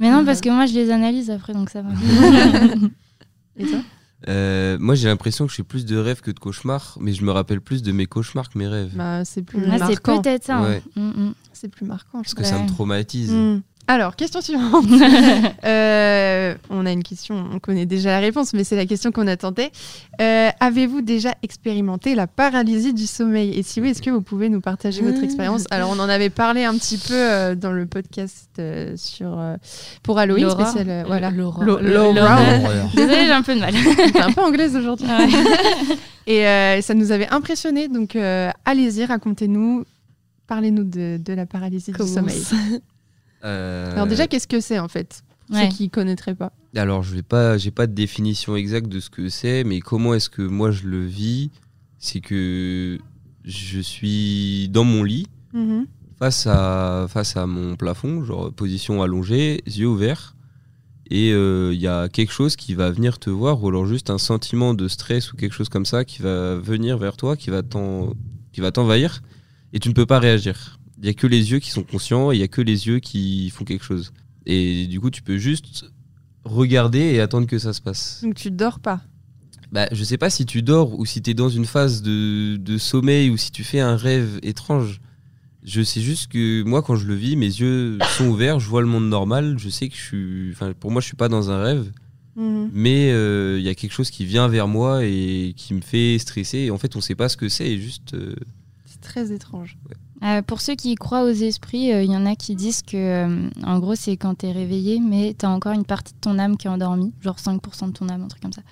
Mais non, parce que moi, je les analyse après, donc ça va. Et toi? Euh, moi, j'ai l'impression que je fais plus de rêves que de cauchemars, mais je me rappelle plus de mes cauchemars que mes rêves. bah, C'est plus Ah, Ah, c'est marquant. peut-être ça. hein. Ouais. Mm, mm. C'est plus marquant. je Parce que ça me traumatise. Mm. Alors, question suivante. Euh, on a une question, on connaît déjà la réponse, mais c'est la question qu'on attendait. Euh, Avez-vous déjà expérimenté la paralysie du sommeil? Et si oui, est-ce que vous pouvez nous partager votre expérience? Alors, on en avait parlé un petit peu euh, dans le podcast euh, sur euh, pour Halloween Laura. spécial. euh, voilà. Laura. Laura. Laura. Désolée, j'ai un peu de mal. T'es un peu anglaise aujourd'hui. Et euh, ça nous avait impressionné. Donc, euh, allez-y, racontez-nous. Parlez-nous de, de la paralysie du sommeil. Euh, Alors déjà, qu'est-ce que c'est en fait? Ouais. Ceux qui connaîtraient pas. Alors, je vais pas, j'ai pas de définition exacte de ce que c'est, mais comment est-ce que moi je le vis? C'est que je suis dans mon lit, Mhm. face à, face à mon plafond, genre position allongée, yeux ouverts, et il y a quelque chose qui va venir te voir, ou alors juste un sentiment de stress ou quelque chose comme ça qui va venir vers toi, qui va t'en- qui va t'envahir, et tu ne peux pas réagir. Il y a que les yeux qui sont conscients, et il y a que les yeux qui font quelque chose. Et du coup, tu peux juste regarder et attendre que ça se passe. Donc tu dors pas. Bah, je sais pas si tu dors ou si tu es dans une phase de, de sommeil ou si tu fais un rêve étrange. Je sais juste que moi, quand je le vis, mes yeux sont ouverts, je vois le monde normal, je sais que je suis. Enfin, pour moi, je suis pas dans un rêve, Mhm. mais euh, il y a quelque chose qui vient vers moi et qui me fait stresser. Et en fait, on sait pas ce que c'est, et juste. euh, C'est très étrange. Euh, pour ceux qui croient aux esprits, euh, il y en a qui disent que, euh, en gros, c'est quand tu es réveillé, mais tu as encore une partie de ton âme qui est endormie, genre 5% de ton âme, un truc comme ça.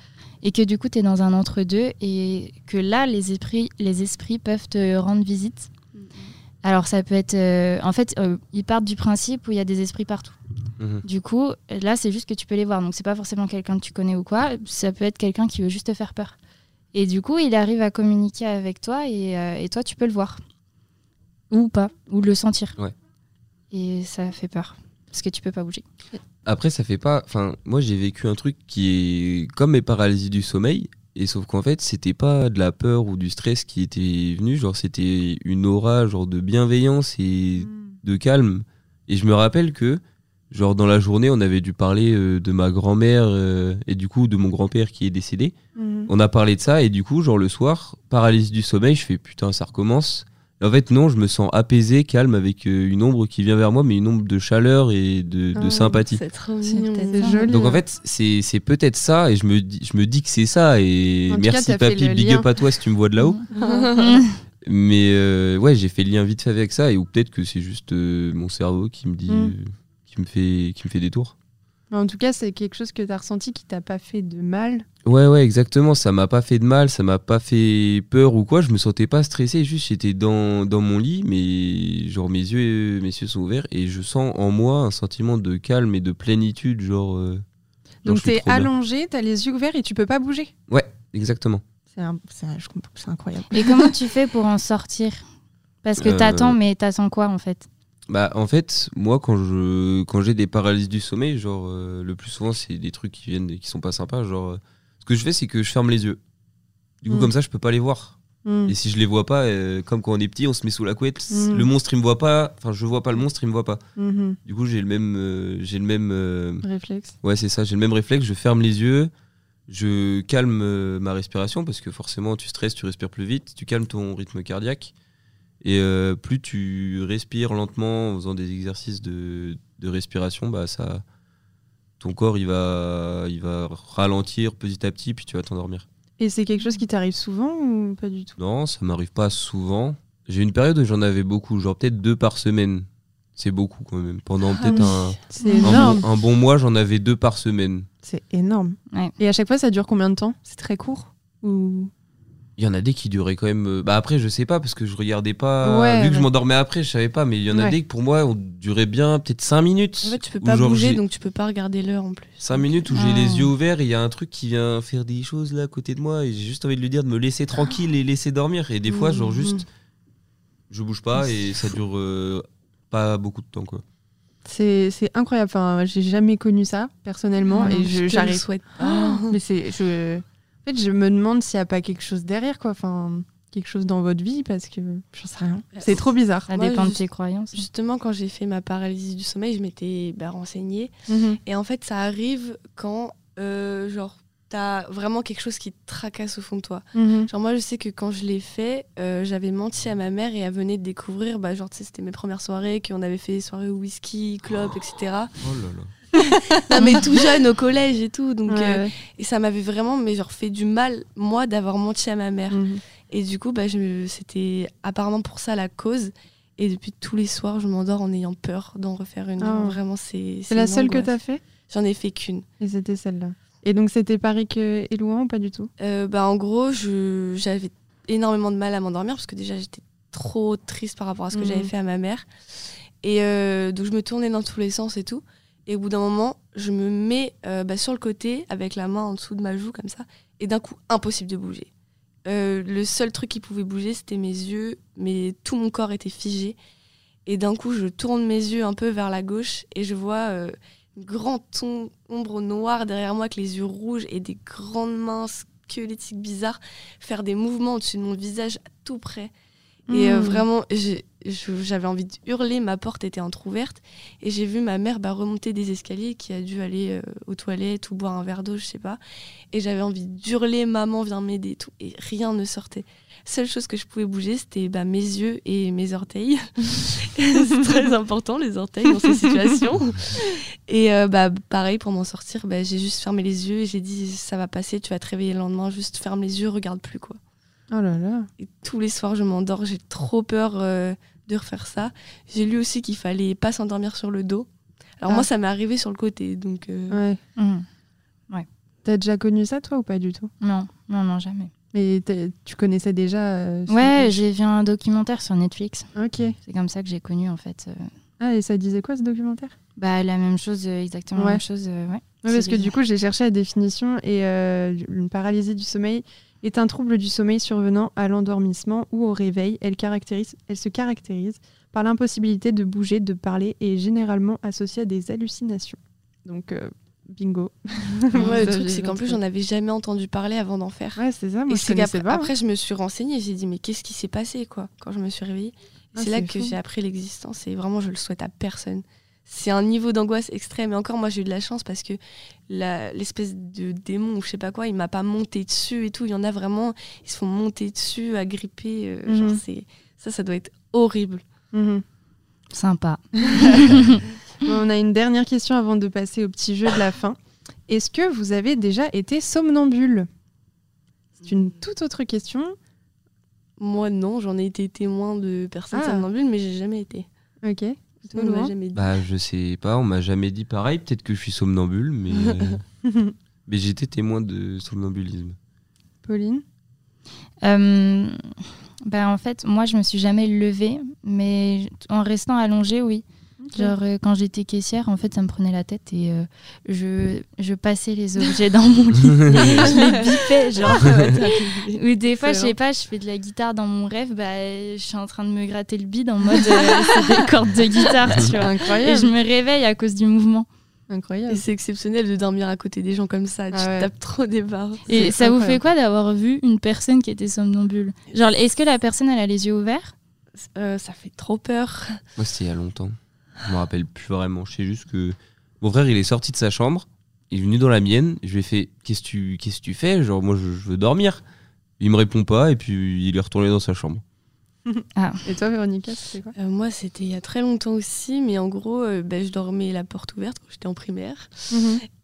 Et que du coup, tu es dans un entre-deux et que là, les esprits, les esprits peuvent te rendre visite. Alors, ça peut être. euh, en fait, euh, ils partent du principe où il y a des esprits partout. mhm. Du coup, là, c'est juste que tu peux les voir. Donc, c'est pas forcément quelqu'un que tu connais ou quoi. Ça peut être quelqu'un qui veut juste te faire peur. Et du coup, il arrive à communiquer avec toi et, euh, et toi, tu peux le voir. Ou pas. Ou le sentir. Ouais. Et ça fait peur. Parce que tu peux pas bouger. Après, ça fait pas. Enfin, moi, j'ai vécu un truc qui est comme mes paralysies du sommeil. Et sauf qu'en fait, c'était pas de la peur ou du stress qui était venu. Genre, c'était une aura, genre de bienveillance et de calme. Et je me rappelle que, genre, dans la journée, on avait dû parler euh, de ma grand-mère euh, et du coup de mon grand-père qui est décédé. Mhm. On a parlé de ça et du coup, genre, le soir, paralysie du sommeil, je fais putain, ça recommence. En fait, non, je me sens apaisé, calme, avec euh, une ombre qui vient vers moi, mais une ombre de chaleur et de, de Ah, sympathie. C'est trop C'est mignon. peut-être C'est ça. joli. Donc en fait, c'est c'est peut-être ça, et je me, dis, je me dis que c'est ça, et En tout cas, merci papy, big lien. up à toi si tu me vois de là-haut. Mais euh, ouais, j'ai fait le lien vite fait avec ça, et ou peut-être que c'est juste euh, mon cerveau qui me dit, Mm. euh, qui me fait, qui me fait des tours. En tout cas, c'est quelque chose que tu as ressenti qui t'a pas fait de mal. Ouais, ouais, exactement. Ça m'a pas fait de mal, ça m'a pas fait peur ou quoi. Je me sentais pas stressé, juste j'étais dans, dans mon lit, mais genre mes yeux, mes yeux sont ouverts, et je sens en moi un sentiment de calme et de plénitude, genre. euh, genre, Donc t'es allongé, t'as les yeux ouverts et tu peux pas bouger. Ouais, exactement. C'est incroyable. Et comment tu fais pour en sortir? Parce que Euh, t'attends, mais t'attends quoi en fait? Bah en fait, moi quand je quand j'ai des paralysies du sommeil, genre euh, le plus souvent c'est des trucs qui viennent qui sont pas sympas, genre euh, ce que je fais c'est que je ferme les yeux. Du coup Mm. comme ça je peux pas les voir. Mhm. Et si je les vois pas euh, comme quand on est petit, on se met sous la couette, Mm. le monstre il me voit pas, enfin je vois pas le monstre, il me voit pas. Mhm. Du coup, j'ai le même j'ai le même Réflexe. ouais, c'est ça, j'ai le même réflexe, je ferme les yeux. Je calme ma respiration parce que forcément tu stresses, tu respires plus vite, tu calmes ton rythme cardiaque. Et euh, plus tu respires lentement en faisant des exercices de, de respiration, bah ça, ton corps il va, il va ralentir petit à petit, puis tu vas t'endormir. Et c'est quelque chose qui t'arrive souvent ou pas du tout? Non, ça m'arrive pas souvent. J'ai une période où j'en avais beaucoup, genre peut-être deux par semaine. C'est beaucoup quand même. Pendant Ah peut-être oui. un, bon, un bon mois, j'en avais deux par semaine. C'est énorme. Ouais. Et à chaque fois, ça dure combien de temps? C'est très court ou Il y en a des qui duraient quand même. euh, Bah après, je sais pas parce que je regardais pas. Ouais, Vu que je m'endormais après, je savais pas. Mais il y en a Ouais. des qui pour moi ont duré bien peut-être 5 minutes. En fait, tu peux pas bouger, j'ai- donc tu peux pas regarder l'heure en plus. 5 minutes où j'ai Ah. les yeux ouverts et il y a un truc qui vient faire des choses là à côté de moi et j'ai juste envie de lui dire de me laisser tranquille et laisser dormir. Et des fois, genre Mhm. juste, je bouge pas et ça dure euh, pas beaucoup de temps quoi. C'est c'est incroyable. Enfin, j'ai jamais connu ça personnellement et je te le j'arrive. souhaite pas. mais c'est je. En fait, je me demande s'il y a pas quelque chose derrière quoi. Enfin, quelque chose dans votre vie parce que j'en sais rien. C'est trop bizarre. Ça Moi, dépend de tes croyances. Justement, quand j'ai fait ma paralysie du sommeil, je m'étais bah, renseignée. Mhm. Et en fait, ça arrive quand, euh, genre, t'as vraiment quelque chose qui te tracasse au fond de toi. Mhm. Genre moi je sais que quand je l'ai fait, euh, j'avais menti à ma mère et elle venait de découvrir, bah genre tu sais c'était mes premières soirées, qu'on avait fait des soirées au whisky, club, etc. Oh là là. non mais tout jeune au collège et tout, donc Ouais, euh, ouais. et ça m'avait vraiment mais genre fait du mal moi d'avoir menti à ma mère. Mhm. Et du coup bah c'était apparemment pour ça la cause. Et depuis tous les soirs je m'endors en ayant peur d'en refaire une. Ah. Vraiment c'est. C'est la seule que angoisse. t'as fait? J'en ai fait qu'une. Et c'était celle-là. Et donc c'était pareil que Elouan ou pas du tout? Euh, bah, en gros, j'avais énormément de mal à m'endormir parce que déjà j'étais trop triste par rapport à ce que Mhm. j'avais fait à ma mère. Et euh, donc je me tournais dans tous les sens et tout. Et au bout d'un moment, je me mets euh, bah, sur le côté avec la main en dessous de ma joue comme ça. Et d'un coup, impossible de bouger. Euh, le seul truc qui pouvait bouger, c'était mes yeux, mais tout mon corps était figé. Et d'un coup, je tourne mes yeux un peu vers la gauche et je vois euh, une grande ombre noire derrière moi avec les yeux rouges et des grandes mains squelettiques bizarres faire des mouvements au-dessus de mon visage à tout près. Et euh, Mhm. vraiment, j'avais envie de hurler, ma porte était entr'ouverte et j'ai vu ma mère bah, remonter des escaliers qui a dû aller euh, aux toilettes ou boire un verre d'eau, je sais pas. Et j'avais envie d'hurler, maman viens m'aider et tout, et rien ne sortait. Seule chose que je pouvais bouger, c'était bah, mes yeux et mes orteils. C'est très important, les orteils, dans ces situations. Et euh, bah, pareil, pour m'en sortir, bah, j'ai juste fermé les yeux et j'ai dit ça va passer, tu vas te réveiller le lendemain, juste ferme les yeux, regarde plus quoi. Oh là là. Et tous les soirs, je m'endors, j'ai trop peur euh, de refaire ça. J'ai lu aussi qu'il fallait pas s'endormir sur le dos. Alors Ah. moi, ça m'est arrivé sur le côté, donc euh, Ouais. Mhm. T'as déjà connu ça toi ou pas du tout? Non, non, non, jamais. Mais tu connaissais déjà euh, Ouais, j'ai vu un documentaire sur Netflix. Ok. C'est comme ça que j'ai connu en fait. euh, Ah et ça disait quoi ce documentaire? Bah, la même chose, exactement Ouais. la même chose. euh, ouais. Ouais, parce que du coup, j'ai cherché la définition et euh, une paralysie du sommeil est un trouble du sommeil survenant à l'endormissement ou au réveil. Elle, caractérise, elle se caractérise par l'impossibilité de bouger, de parler et est généralement associée à des hallucinations. Donc, euh, bingo. ouais, le truc c'est qu'en plus, j'en avais jamais entendu parler avant d'en faire. Ouais, c'est ça. Moi, et je connaissais qu'après pas. après, je me suis renseignée et j'ai dit mais qu'est-ce qui s'est passé quoi quand je me suis réveillée? Ah, c'est là que j'ai appris l'existence et vraiment je le souhaite à personne. C'est un niveau d'angoisse extrême et encore moi j'ai eu de la chance parce que l'espèce de démon ou je sais pas quoi il m'a pas monté dessus et tout. Il y en a vraiment ils se font monter dessus, agripper. euh, genre Mhm. c'est ça ça doit être horrible. Mhm. Sympa. Bon, on a une dernière question avant de passer au petit jeu de la fin. Est-ce que vous avez déjà été somnambule? C'est une toute autre question. Moi non j'en ai été témoin de personnes Ah. somnambules mais j'ai jamais été. Ok. Toi, on m'a jamais dit. Bah, je sais pas, on m'a jamais dit pareil. Peut-être que je suis somnambule, mais. mais j'étais témoin de somnambulisme. Pauline? Euh, bah, en fait, moi, je me suis jamais levée, mais en restant allongée, oui. Genre, euh, quand j'étais caissière, en fait, ça me prenait la tête et euh, je, je passais les objets dans mon lit. je les bipais, genre. Ou des fois, je sais pas, je fais de la guitare dans mon rêve, bah, je suis en train de me gratter le bide en mode euh, c'est des cordes de guitare, tu vois. Et Incroyable. je me réveille à cause du mouvement. Incroyable. Et c'est exceptionnel de dormir à côté des gens comme ça. Tu Ah ouais. tapes trop des barres. Et ça vous fait quoi d'avoir vu une personne qui était somnambule? Genre, est-ce que la personne, elle a les yeux ouverts? Euh, ça fait trop peur. Moi, c'était il y a longtemps. Je me rappelle plus vraiment. Je sais juste que mon frère, il est sorti de sa chambre. Il est venu dans la mienne. Je lui ai fait Qu'est-ce que tu, qu'est-ce que tu fais? Genre, moi, je, je veux dormir. Il me répond pas. Et puis, il est retourné dans sa chambre. Et toi, Véronica, c'était quoi? Euh, moi, c'était il y a très longtemps aussi, mais en gros, euh, ben, je dormais la porte ouverte quand j'étais en primaire.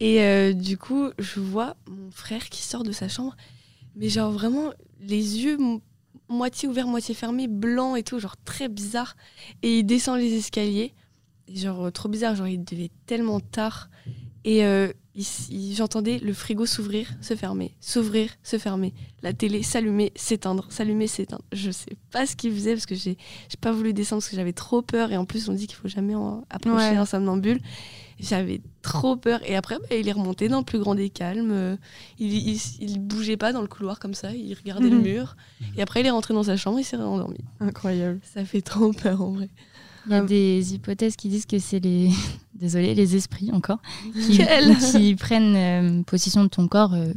Et euh, du coup, je vois mon frère qui sort de sa chambre, mais genre vraiment les yeux mo- moitié ouverts, moitié fermés, blancs et tout, genre très bizarre. Et il descend les escaliers, genre euh, trop bizarre, genre il devait tellement tard. Et euh, j'entendais le frigo s'ouvrir, se fermer, s'ouvrir, se fermer, la télé s'allumer, s'éteindre, s'allumer, s'éteindre. Je sais pas ce qu'il faisait parce que j'ai j'ai pas voulu descendre parce que j'avais trop peur. Et en plus, on dit qu'il faut jamais en approcher Ouais. un somnambule. J'avais trop peur. Et après, bah, il est remonté dans le plus grand des calmes. Euh, Il, il, il bougeait pas dans le couloir comme ça. Il regardait le Mhm. mur. Et après, il est rentré dans sa chambre. Il s'est endormi. Incroyable. Ça fait trop peur en vrai. Il y a des hypothèses qui disent que c'est les, désolé, les esprits encore, qui, prennent euh, possession de ton corps euh,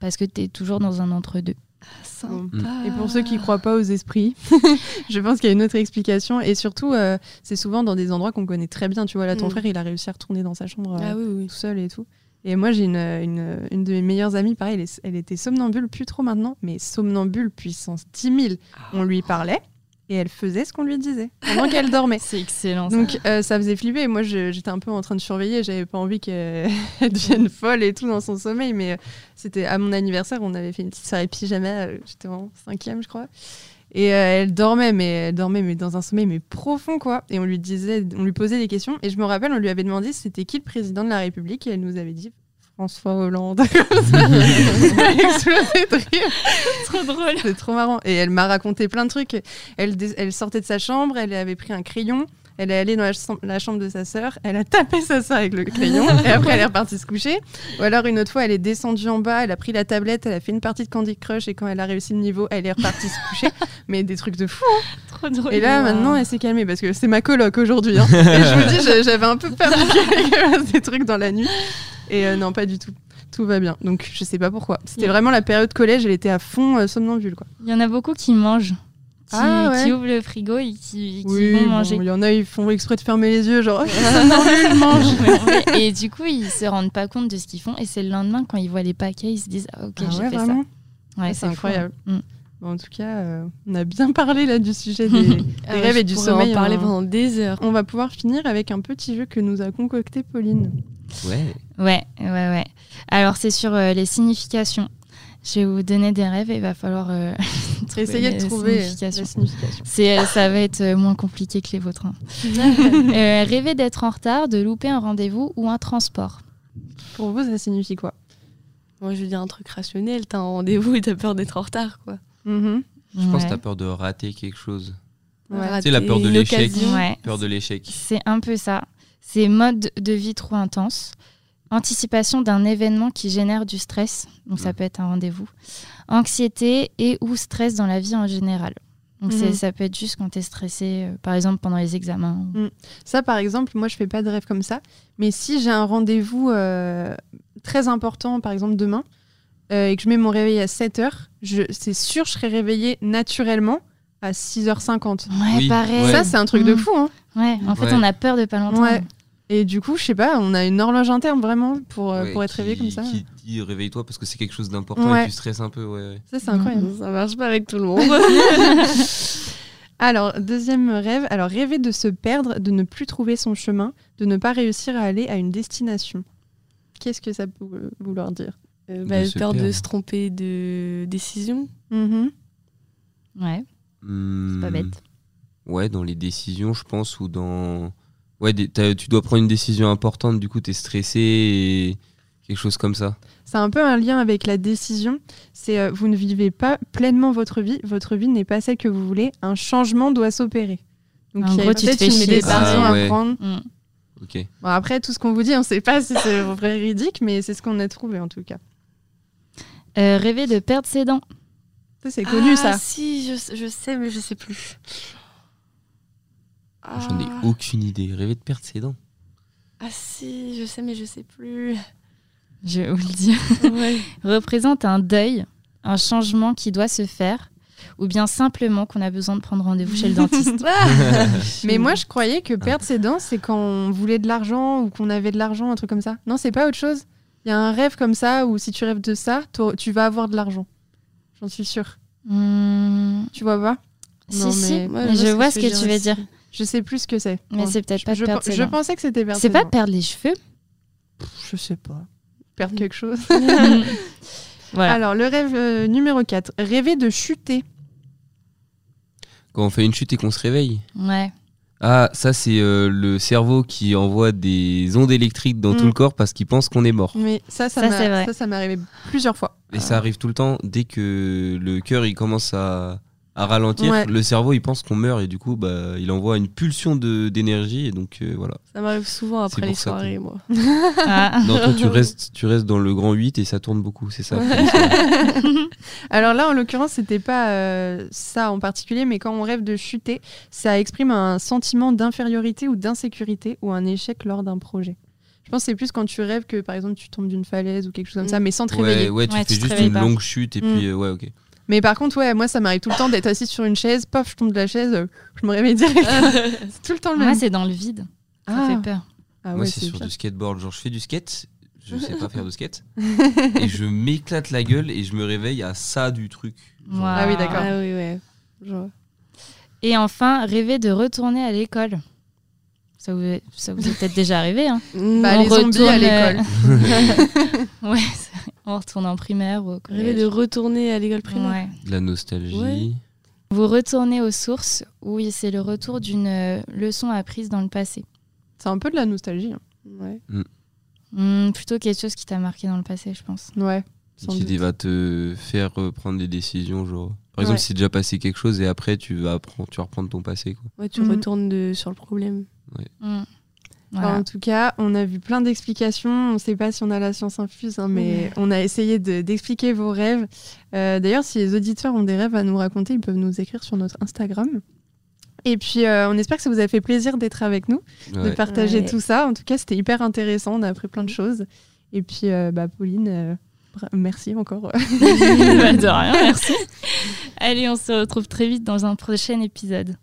parce que tu es toujours dans un entre-deux. Sympa. Et pour ceux qui croient pas aux esprits, je pense qu'il y a une autre explication. Et surtout, euh, c'est souvent dans des endroits qu'on connaît très bien. Tu vois, là, ton Mm. frère, il a réussi à retourner dans sa chambre euh, Ah oui, oui. tout seul et tout. Et moi, j'ai une, une, une de mes meilleures amies, pareil, elle, est- elle était somnambule, plus trop maintenant, mais somnambule puissance 10 000. On lui parlait et elle faisait ce qu'on lui disait pendant qu'elle dormait. C'est excellent. ça. Donc euh, ça faisait flipper. Moi, j'étais un peu en train de surveiller. J'avais pas envie qu'elle elle devienne folle et tout dans son sommeil. Mais euh, c'était à mon anniversaire, on avait fait une petite soirée pyjama. euh, J'étais en cinquième, je crois. Et euh, elle dormait, mais elle dormait, mais dans un sommeil mais profond, quoi. Et on lui disait, on lui posait des questions. Et je me rappelle, on lui avait demandé c'était qui le président de la République, et elle nous avait dit François Hollande. Explosé de rire. trop drôle. C'est trop marrant. Et elle m'a raconté plein de trucs. Elle, sortait de sa chambre, elle avait pris un crayon, elle est allée dans la, cham- la chambre de sa sœur, elle a tapé sa sœur avec le crayon, et après elle est repartie se coucher. Ou alors une autre fois, elle est descendue en bas, elle a pris la tablette, elle a fait une partie de Candy Crush, et quand elle a réussi le niveau, elle est repartie se coucher. Mais des trucs de fou. Trop drôle. Et là, maintenant, elle s'est calmée parce que c'est ma coloc aujourd'hui. hein. Et je vous dis, j'a- j'avais un peu peur fasse des trucs dans la nuit. Et euh, non, pas du tout. Tout va bien. Donc, je sais pas pourquoi. C'était Yeah. vraiment la période collège, elle était à fond euh, somnambule, quoi. Il y en a beaucoup qui mangent. Qui, Ah ouais. qui ouvrent le frigo et qui, qui Oui, vont manger. il y en a, ils font exprès de fermer les yeux, genre, somnambule, mange. Ouais, et du coup, ils se rendent pas compte de ce qu'ils font. Et c'est le lendemain, quand ils voient les paquets, ils se disent Ah, Ok, Ah j'ai ouais, fait vraiment ça. Ouais, c'est fou, incroyable. hein. Mm. Bon, en tout cas, euh, on a bien parlé là du sujet des, des Ah rêves je et du sommeil. en parler hein. pendant des heures. On va pouvoir finir avec un petit jeu que nous a concocté Pauline. Ouais. Ouais, ouais, ouais. Alors, c'est sur euh, les significations. Je vais vous donner des rêves et il va falloir euh, Essayez de trouver significations. la signification. C'est, euh, ça va être euh, moins compliqué que les vôtres. hein. Euh, rêver d'être en retard, de louper un rendez-vous ou un transport. Pour vous, ça signifie quoi? Moi, je veux dire un truc rationnel. T'as un rendez-vous et t'as peur d'être en retard, quoi. Mhm. Je pense que t'as peur de rater quelque chose. Ouais. Tu sais, la peur de l'échec. Ouais. Peur de l'échec. C'est un peu ça. C'est mode de vie trop intense. Anticipation d'un événement qui génère du stress. Donc ça Mm. peut être un rendez-vous. Anxiété et ou stress dans la vie en général. Donc Mhm. ça peut être juste quand tu es stressé, euh, par exemple pendant les examens. Ça, par exemple, moi, je fais pas de rêve comme ça. Mais si j'ai un rendez-vous euh, très important, par exemple demain, euh, et que je mets mon réveil à 7h, je, c'est sûr, je serai réveillée naturellement à 6h50. Ouais, Oui, pareil. Ça, c'est un truc de Mm. fou. Hein. Ouais, en fait, Ouais. on a peur de pas l'entendre. Ouais. Et du coup, je sais pas, on a une horloge interne vraiment pour, euh, Ouais, pour être qui- réveillé comme ça. Qui dit réveille-toi parce que c'est quelque chose d'important Ouais. et tu stresses un peu. Ouais, ouais. Ça, c'est incroyable. Ça marche pas avec tout le monde. Alors, deuxième rêve, alors rêver de se perdre, de ne plus trouver son chemin, de ne pas réussir à aller à une destination. Qu'est-ce que ça peut euh, vouloir dire? Euh, bah, De peur de se tromper de décision. Mhm. Ouais, c'est pas Hmm, bête. Ouais, dans les décisions, je pense, ou dans. Ouais, tu dois prendre une décision importante, du coup, t'es stressé et quelque chose comme ça. C'est un peu un lien avec la décision. C'est euh, vous ne vivez pas pleinement votre vie, votre vie n'est pas celle que vous voulez, un changement doit s'opérer. Donc En il y a gros, tu peut-être une décision. Ah, à prendre. Mm. Ok. Bon, après, tout ce qu'on vous dit, on ne sait pas si c'est vrai véridique, mais c'est ce qu'on a trouvé en tout cas. Euh, rêver de perdre ses dents. C'est connu Ah, ça. Si, je, je sais, mais je sais plus. Ah, J'en ai aucune idée. Rêver de perdre ses dents. ah si, je sais, mais je sais plus. Je vais vous le dire. Ouais. représente un deuil, un changement qui doit se faire, ou bien simplement qu'on a besoin de prendre rendez-vous chez le dentiste. Mais moi, je croyais que perdre ses dents, c'est quand on voulait de l'argent ou qu'on avait de l'argent, un truc comme ça. Non, c'est pas autre chose. Il y a un rêve comme ça où si tu rêves de ça, tu vas avoir de l'argent. J'en suis sûre. Hmm, Tu vois pas? Si, Non, si, Ouais, je vois ce que tu veux dire. Je sais plus ce que c'est. Mais Ouais. c'est peut-être pas je, perdre ses je dents. pensais que c'était perdre C'est pas dents. perdre les cheveux Je sais pas. Perdre quelque chose. Voilà. Alors, le rêve euh, numéro 4. Rêver de chuter. Quand on fait une chute et qu'on se réveille. Ouais. Ah, ça, c'est euh, le cerveau qui envoie des ondes électriques dans Mm. tout le corps parce qu'il pense qu'on est mort. Mais ça, ça, Ça, m'a- c'est vrai. ça, ça m'est arrivé plusieurs fois. Et ça arrive tout le temps dès que le cœur il commence à, à ralentir. Ouais. Le cerveau il pense qu'on meurt et du coup bah, il envoie une pulsion de- d'énergie et donc euh, voilà. Ça m'arrive souvent après les soirées, moi. Ah. Non, toi tu restes, tu restes dans le grand 8 et ça tourne beaucoup, c'est ça. Alors là, en l'occurrence, c'était pas euh, ça en particulier, mais quand on rêve de chuter, ça exprime un sentiment d'infériorité ou d'insécurité ou un échec lors d'un projet. Je pense que c'est plus quand tu rêves que, par exemple, tu tombes d'une falaise ou quelque chose comme ça, Mm. mais sans te ouais, réveiller. ouais, tu Ouais, fais tu te juste une pas. longue chute et Mm. puis euh, ouais, ok. Mais par contre, ouais, moi, ça m'arrive tout le temps d'être assise sur une chaise, paf, je tombe de la chaise, je me réveille direct. c'est tout le temps le Moi, même. c'est dans le vide. Ça Ah. fait peur. Ah Moi ouais, c'est sur pire. du skateboard, genre je fais du skate, je sais pas faire de skate. et je m'éclate la gueule et je me réveille à ça du truc. Genre, Ah oui, d'accord. Ah oui, ouais. Genre, Et enfin, rêver de retourner à l'école. Ça vous, est- ça vous est peut-être déjà arrivé. Hein Bah, On les zombies à retourne, l'école. ouais, on retourne en primaire ou au collège. de retourner à l'école primaire. Ouais. de la nostalgie. Ouais. Vous retournez aux sources, oui, c'est le retour d'une euh, leçon apprise dans le passé. C'est un peu de la nostalgie. hein. Ouais. Hmm, plutôt quelque chose qui t'a marqué dans le passé, je pense. Ouais. Qui doute. va te faire euh, prendre des décisions. Genre. Par exemple, Ouais. si c'est déjà passé quelque chose et après tu vas, apprendre, tu vas reprendre ton passé. Quoi. Ouais, tu retournes de, sur le problème. Voilà. en tout cas, on a vu plein d'explications. On ne sait pas si on a la science infuse, hein, mais on a essayé de- d'expliquer vos rêves. Euh, D'ailleurs, si les auditeurs ont des rêves à nous raconter, ils peuvent nous écrire sur notre Instagram. Et puis, euh, on espère que ça vous a fait plaisir d'être avec nous, de partager Ouais. tout ça. En tout cas, c'était hyper intéressant. On a appris plein de choses. Et puis, euh, bah, Pauline, euh, merci encore. Bah, de rien, merci. Allez, on se retrouve très vite dans un prochain épisode.